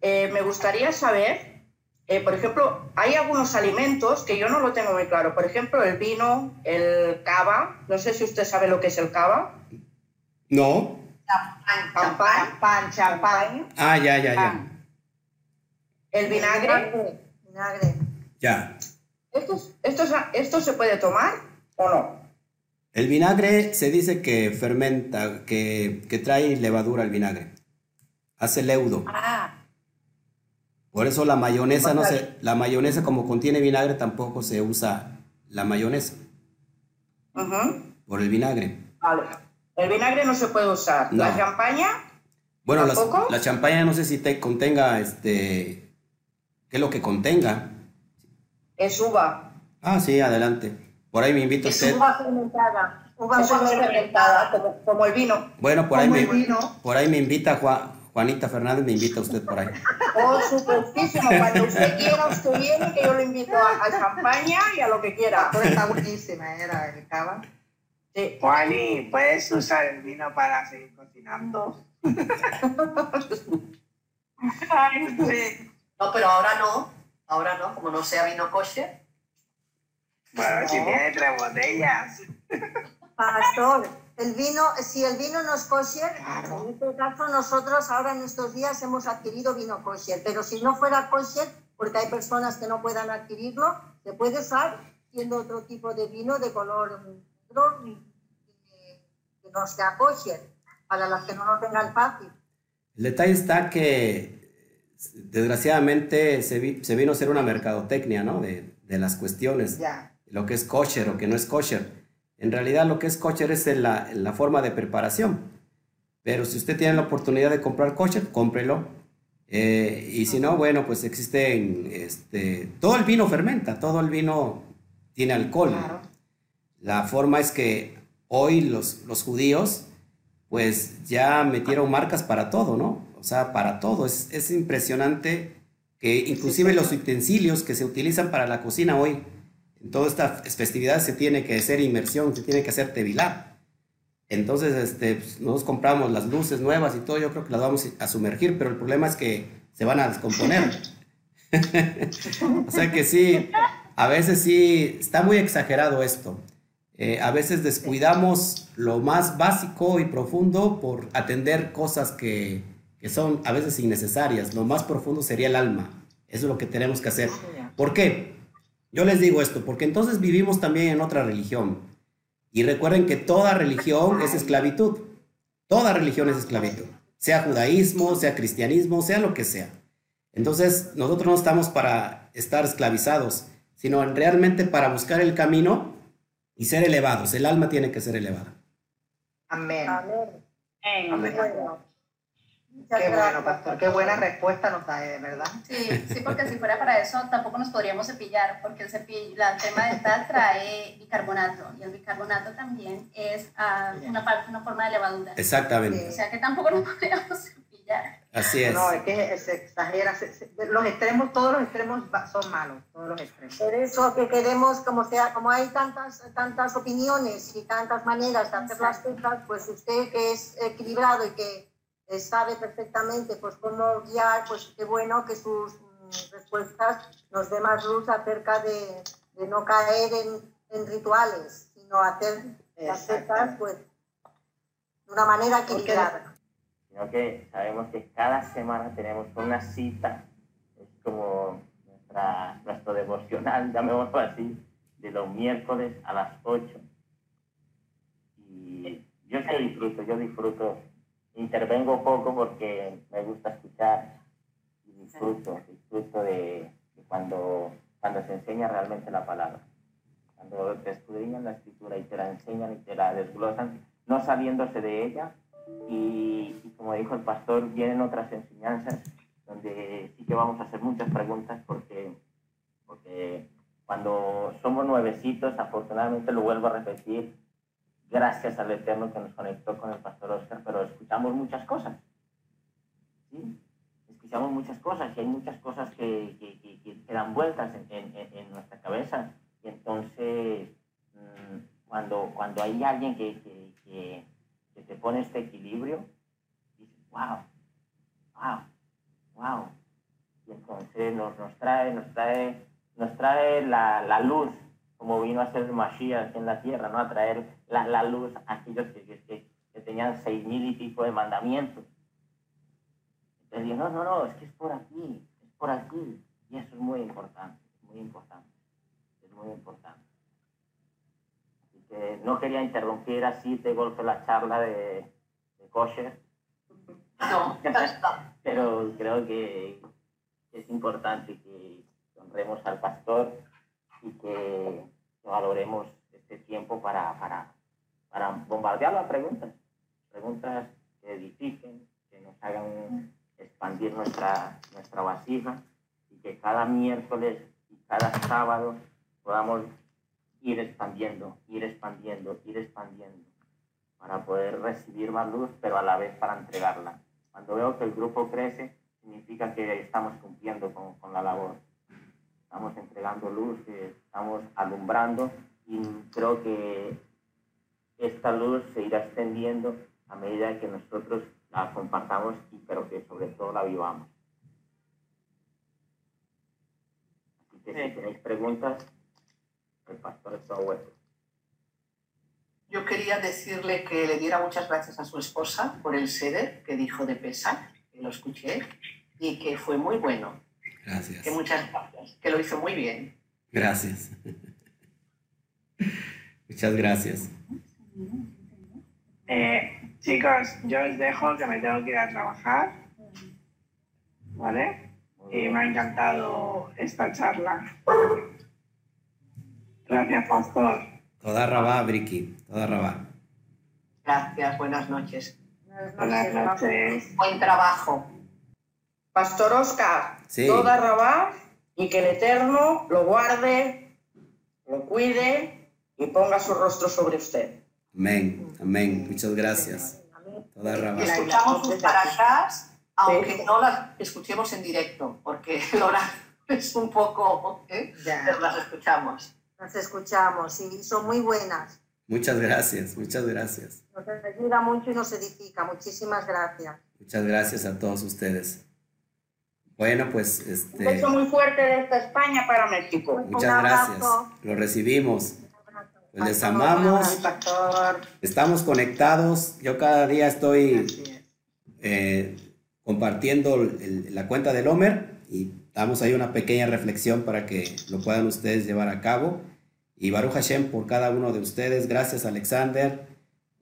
eh, me gustaría saber, eh, por ejemplo, hay algunos alimentos que yo no lo tengo muy claro. Por ejemplo, el vino, el cava. No sé si usted sabe lo que es el cava. No. Champán, champán, champán. Ah, ya, ya, ya. El vinagre. Vinagre. Ya. ¿Esto, esto, ¿Esto se puede tomar o no? El vinagre se dice que fermenta, que, que trae levadura el vinagre. Hace leudo. Ah, Por eso la mayonesa no se, la mayonesa como contiene vinagre tampoco se usa la mayonesa ujú, por el vinagre. vale. El vinagre no se puede usar. No. La champaña, Bueno, la champaña no sé si te contenga este qué es lo que contenga. es uva. Ah, sí, adelante. Por ahí me invita Es usted. uva fermentada. Uva Es fermentada. como, como el vino. Bueno, por ahí me por ahí me invita Juan- Juanita Fernández, me invita usted por ahí. Por supuestísimo. Cuando usted quiera, usted viene, que yo lo invito a, a champaña y a lo que quiera. Pero está buenísima, era el cava. Sí. Juani, ¿puedes usar el vino para seguir cocinando? Ay, sí. No, pero ahora no. Ahora no, como no sea vino kosher. Bueno, si tiene tres botellas. Pastor, el vino, si el vino no es kosher, en este caso nosotros ahora en estos días hemos adquirido vino kosher, pero si no fuera kosher, porque hay personas que no puedan adquirirlo, se puede usar siendo otro tipo de vino de color y que no sea kosher, para las que no lo tengan fácil. El detalle está que desgraciadamente se, vi- se vino a ser una mercadotecnia, ¿no? De, de las cuestiones, Ya. lo que es kosher o que no es kosher. En realidad lo que es kosher es en la, en la forma de preparación. Pero si usted tiene la oportunidad de comprar kosher, cómprelo. Eh, y si no, bueno, pues existen, este, todo el vino fermenta, todo el vino tiene alcohol. Claro. La forma es que hoy los, los judíos pues ya metieron marcas para todo, ¿no? O sea, para todo. Es, es impresionante que inclusive los utensilios que se utilizan para la cocina hoy, en todas estas festividades se tiene que hacer inmersión, se tiene que hacer tevilar. Entonces, este, pues, nosotros compramos las luces nuevas y todo, yo creo que las vamos a sumergir, pero el problema es que se van a descomponer. o sea que sí, a veces sí, está muy exagerado esto. Eh, a veces descuidamos lo más básico y profundo por atender cosas que, que son a veces innecesarias. Lo más profundo sería el alma. Eso es lo que tenemos que hacer. ¿Por qué? Yo les digo esto, porque entonces vivimos también en otra religión. Y recuerden que toda religión es esclavitud. Toda religión es esclavitud. Sea judaísmo, sea cristianismo, sea lo que sea. Entonces, nosotros no estamos para estar esclavizados, sino realmente para buscar el camino y ser elevados. El alma tiene que ser elevada. Amén. Amén. Amén. Bueno, muchas Qué bueno, gracias. pastor. Qué buena respuesta nos da, de verdad. Sí, sí, porque si fuera para eso tampoco nos podríamos cepillar, porque el, cepi- la tema dental trae bicarbonato y el bicarbonato también es ah, una, parte, una forma de levadura. Exactamente. O sea que tampoco nos podríamos cepillar. Así es. No, es que se exagera. se- se- los extremos, todos los extremos son malos. Todos los extremos. Por eso que queremos, como sea, como hay tantas, tantas opiniones y tantas maneras de hacer las cosas, pues usted que es equilibrado y que eh, sabe perfectamente pues cómo guiar, pues qué bueno que sus mm, respuestas nos dé más luz acerca de, de no caer en, en rituales, sino hacer las cosas pues de una manera Porque- equilibrada. Sino que sabemos que cada semana tenemos una cita, es como nuestra, nuestro devocional, llamémoslo así, de los miércoles a las 8. Y Yo sí disfruto, yo disfruto. Intervengo poco porque me gusta escuchar y disfruto, disfruto de, cuando, cuando se enseña realmente la palabra. Cuando te escudriñan la escritura y te la enseñan y te la desglosan, no saliéndose de ella. Y, como dijo el pastor, vienen otras enseñanzas donde sí que vamos a hacer muchas preguntas porque, porque cuando somos nuevecitos, afortunadamente lo vuelvo a repetir, gracias al Eterno que nos conectó con el pastor Oscar, pero escuchamos muchas cosas. Escuchamos muchas cosas y hay muchas cosas que, que, dan vueltas en, en, en, nuestra cabeza. Y entonces, mmm, cuando, cuando hay alguien que, que te pone este equilibrio, dices, wow, wow, wow. Y entonces nos, nos trae, nos trae, nos trae la, la luz, como vino a ser Mashiach en la tierra, ¿no? A traer la, la luz a aquellos que, que, que tenían seis mil y pico de mandamientos. Entonces no, no, no, es que es por aquí, es por aquí. Y eso es muy importante, muy importante, es muy importante. No quería interrumpir así de golpe la charla de, de kosher. No, pero creo que es importante que honremos al pastor y que valoremos este tiempo para, para, para bombardear las preguntas, preguntas que edifiquen, que nos hagan expandir nuestra, nuestra vasija y que cada miércoles y cada sábado podamos ir expandiendo, ir expandiendo, ir expandiendo para poder recibir más luz, pero a la vez para entregarla. Cuando veo que el grupo crece, significa que estamos cumpliendo con, con la labor. Estamos entregando luz, estamos alumbrando y creo que esta luz se irá extendiendo a medida que nosotros la compartamos y pero que sobre todo la vivamos. Así que si tenéis preguntas, el pastor. Yo quería decirle que le diera muchas gracias a su esposa por el seder que dijo de Pesach, que lo escuché, y que fue muy bueno. Gracias. Que muchas gracias, que lo hizo muy bien. Gracias. Muchas gracias. Eh, chicos, yo os dejo que me tengo que ir a trabajar. ¿Vale? Y me ha encantado esta charla. Gracias, Pastor. Toda rabá, Briki. Toda rabá. Gracias, buenas noches. Buenas noches. Buen trabajo. Pastor Oscar, Sí. toda rabá y que el Eterno lo guarde, lo cuide y ponga su rostro sobre usted. Amén. Amén. Muchas gracias. Toda rabá. Y escuchamos sus parashas, aunque no las escuchemos en directo, porque el horario es un poco... ¿eh? Ya. Pero las escuchamos. Las escuchamos y son muy buenas. Muchas gracias. Muchas gracias. Nos ayuda mucho y nos edifica. Muchísimas gracias. Muchas gracias a todos ustedes. Bueno, pues Un este, beso muy fuerte desde España para México. muchas gracias. Lo recibimos. Pues les amamos. Estamos conectados. Yo cada día estoy eh, compartiendo el- la cuenta del Homer y damos ahí una pequeña reflexión para que lo puedan ustedes llevar a cabo. Y Baruch Hashem por cada uno de ustedes. Gracias, Alexander.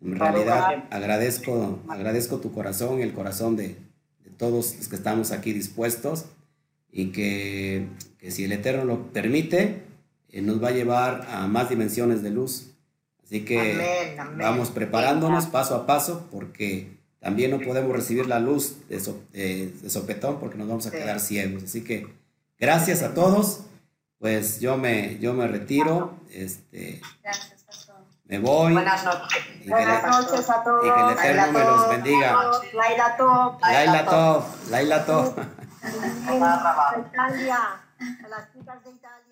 En realidad agradezco, agradezco tu corazón y el corazón de, de todos los que estamos aquí dispuestos y que, que si el Eterno lo permite, eh, nos va a llevar a más dimensiones de luz. Así que Amén, amén. vamos preparándonos paso a paso porque también no podemos recibir la luz de, so- de- de sopetón porque nos vamos a Sí. quedar ciegos. Así que gracias a todos. Pues yo me, yo me retiro, este, Gracias, pastor. me voy. Buenas noches. Y que, Buenas le- noches a todos. y que el Eterno me los bendiga. Laila Top. Laila Tov, Laila Italia. A las chicas de Italia.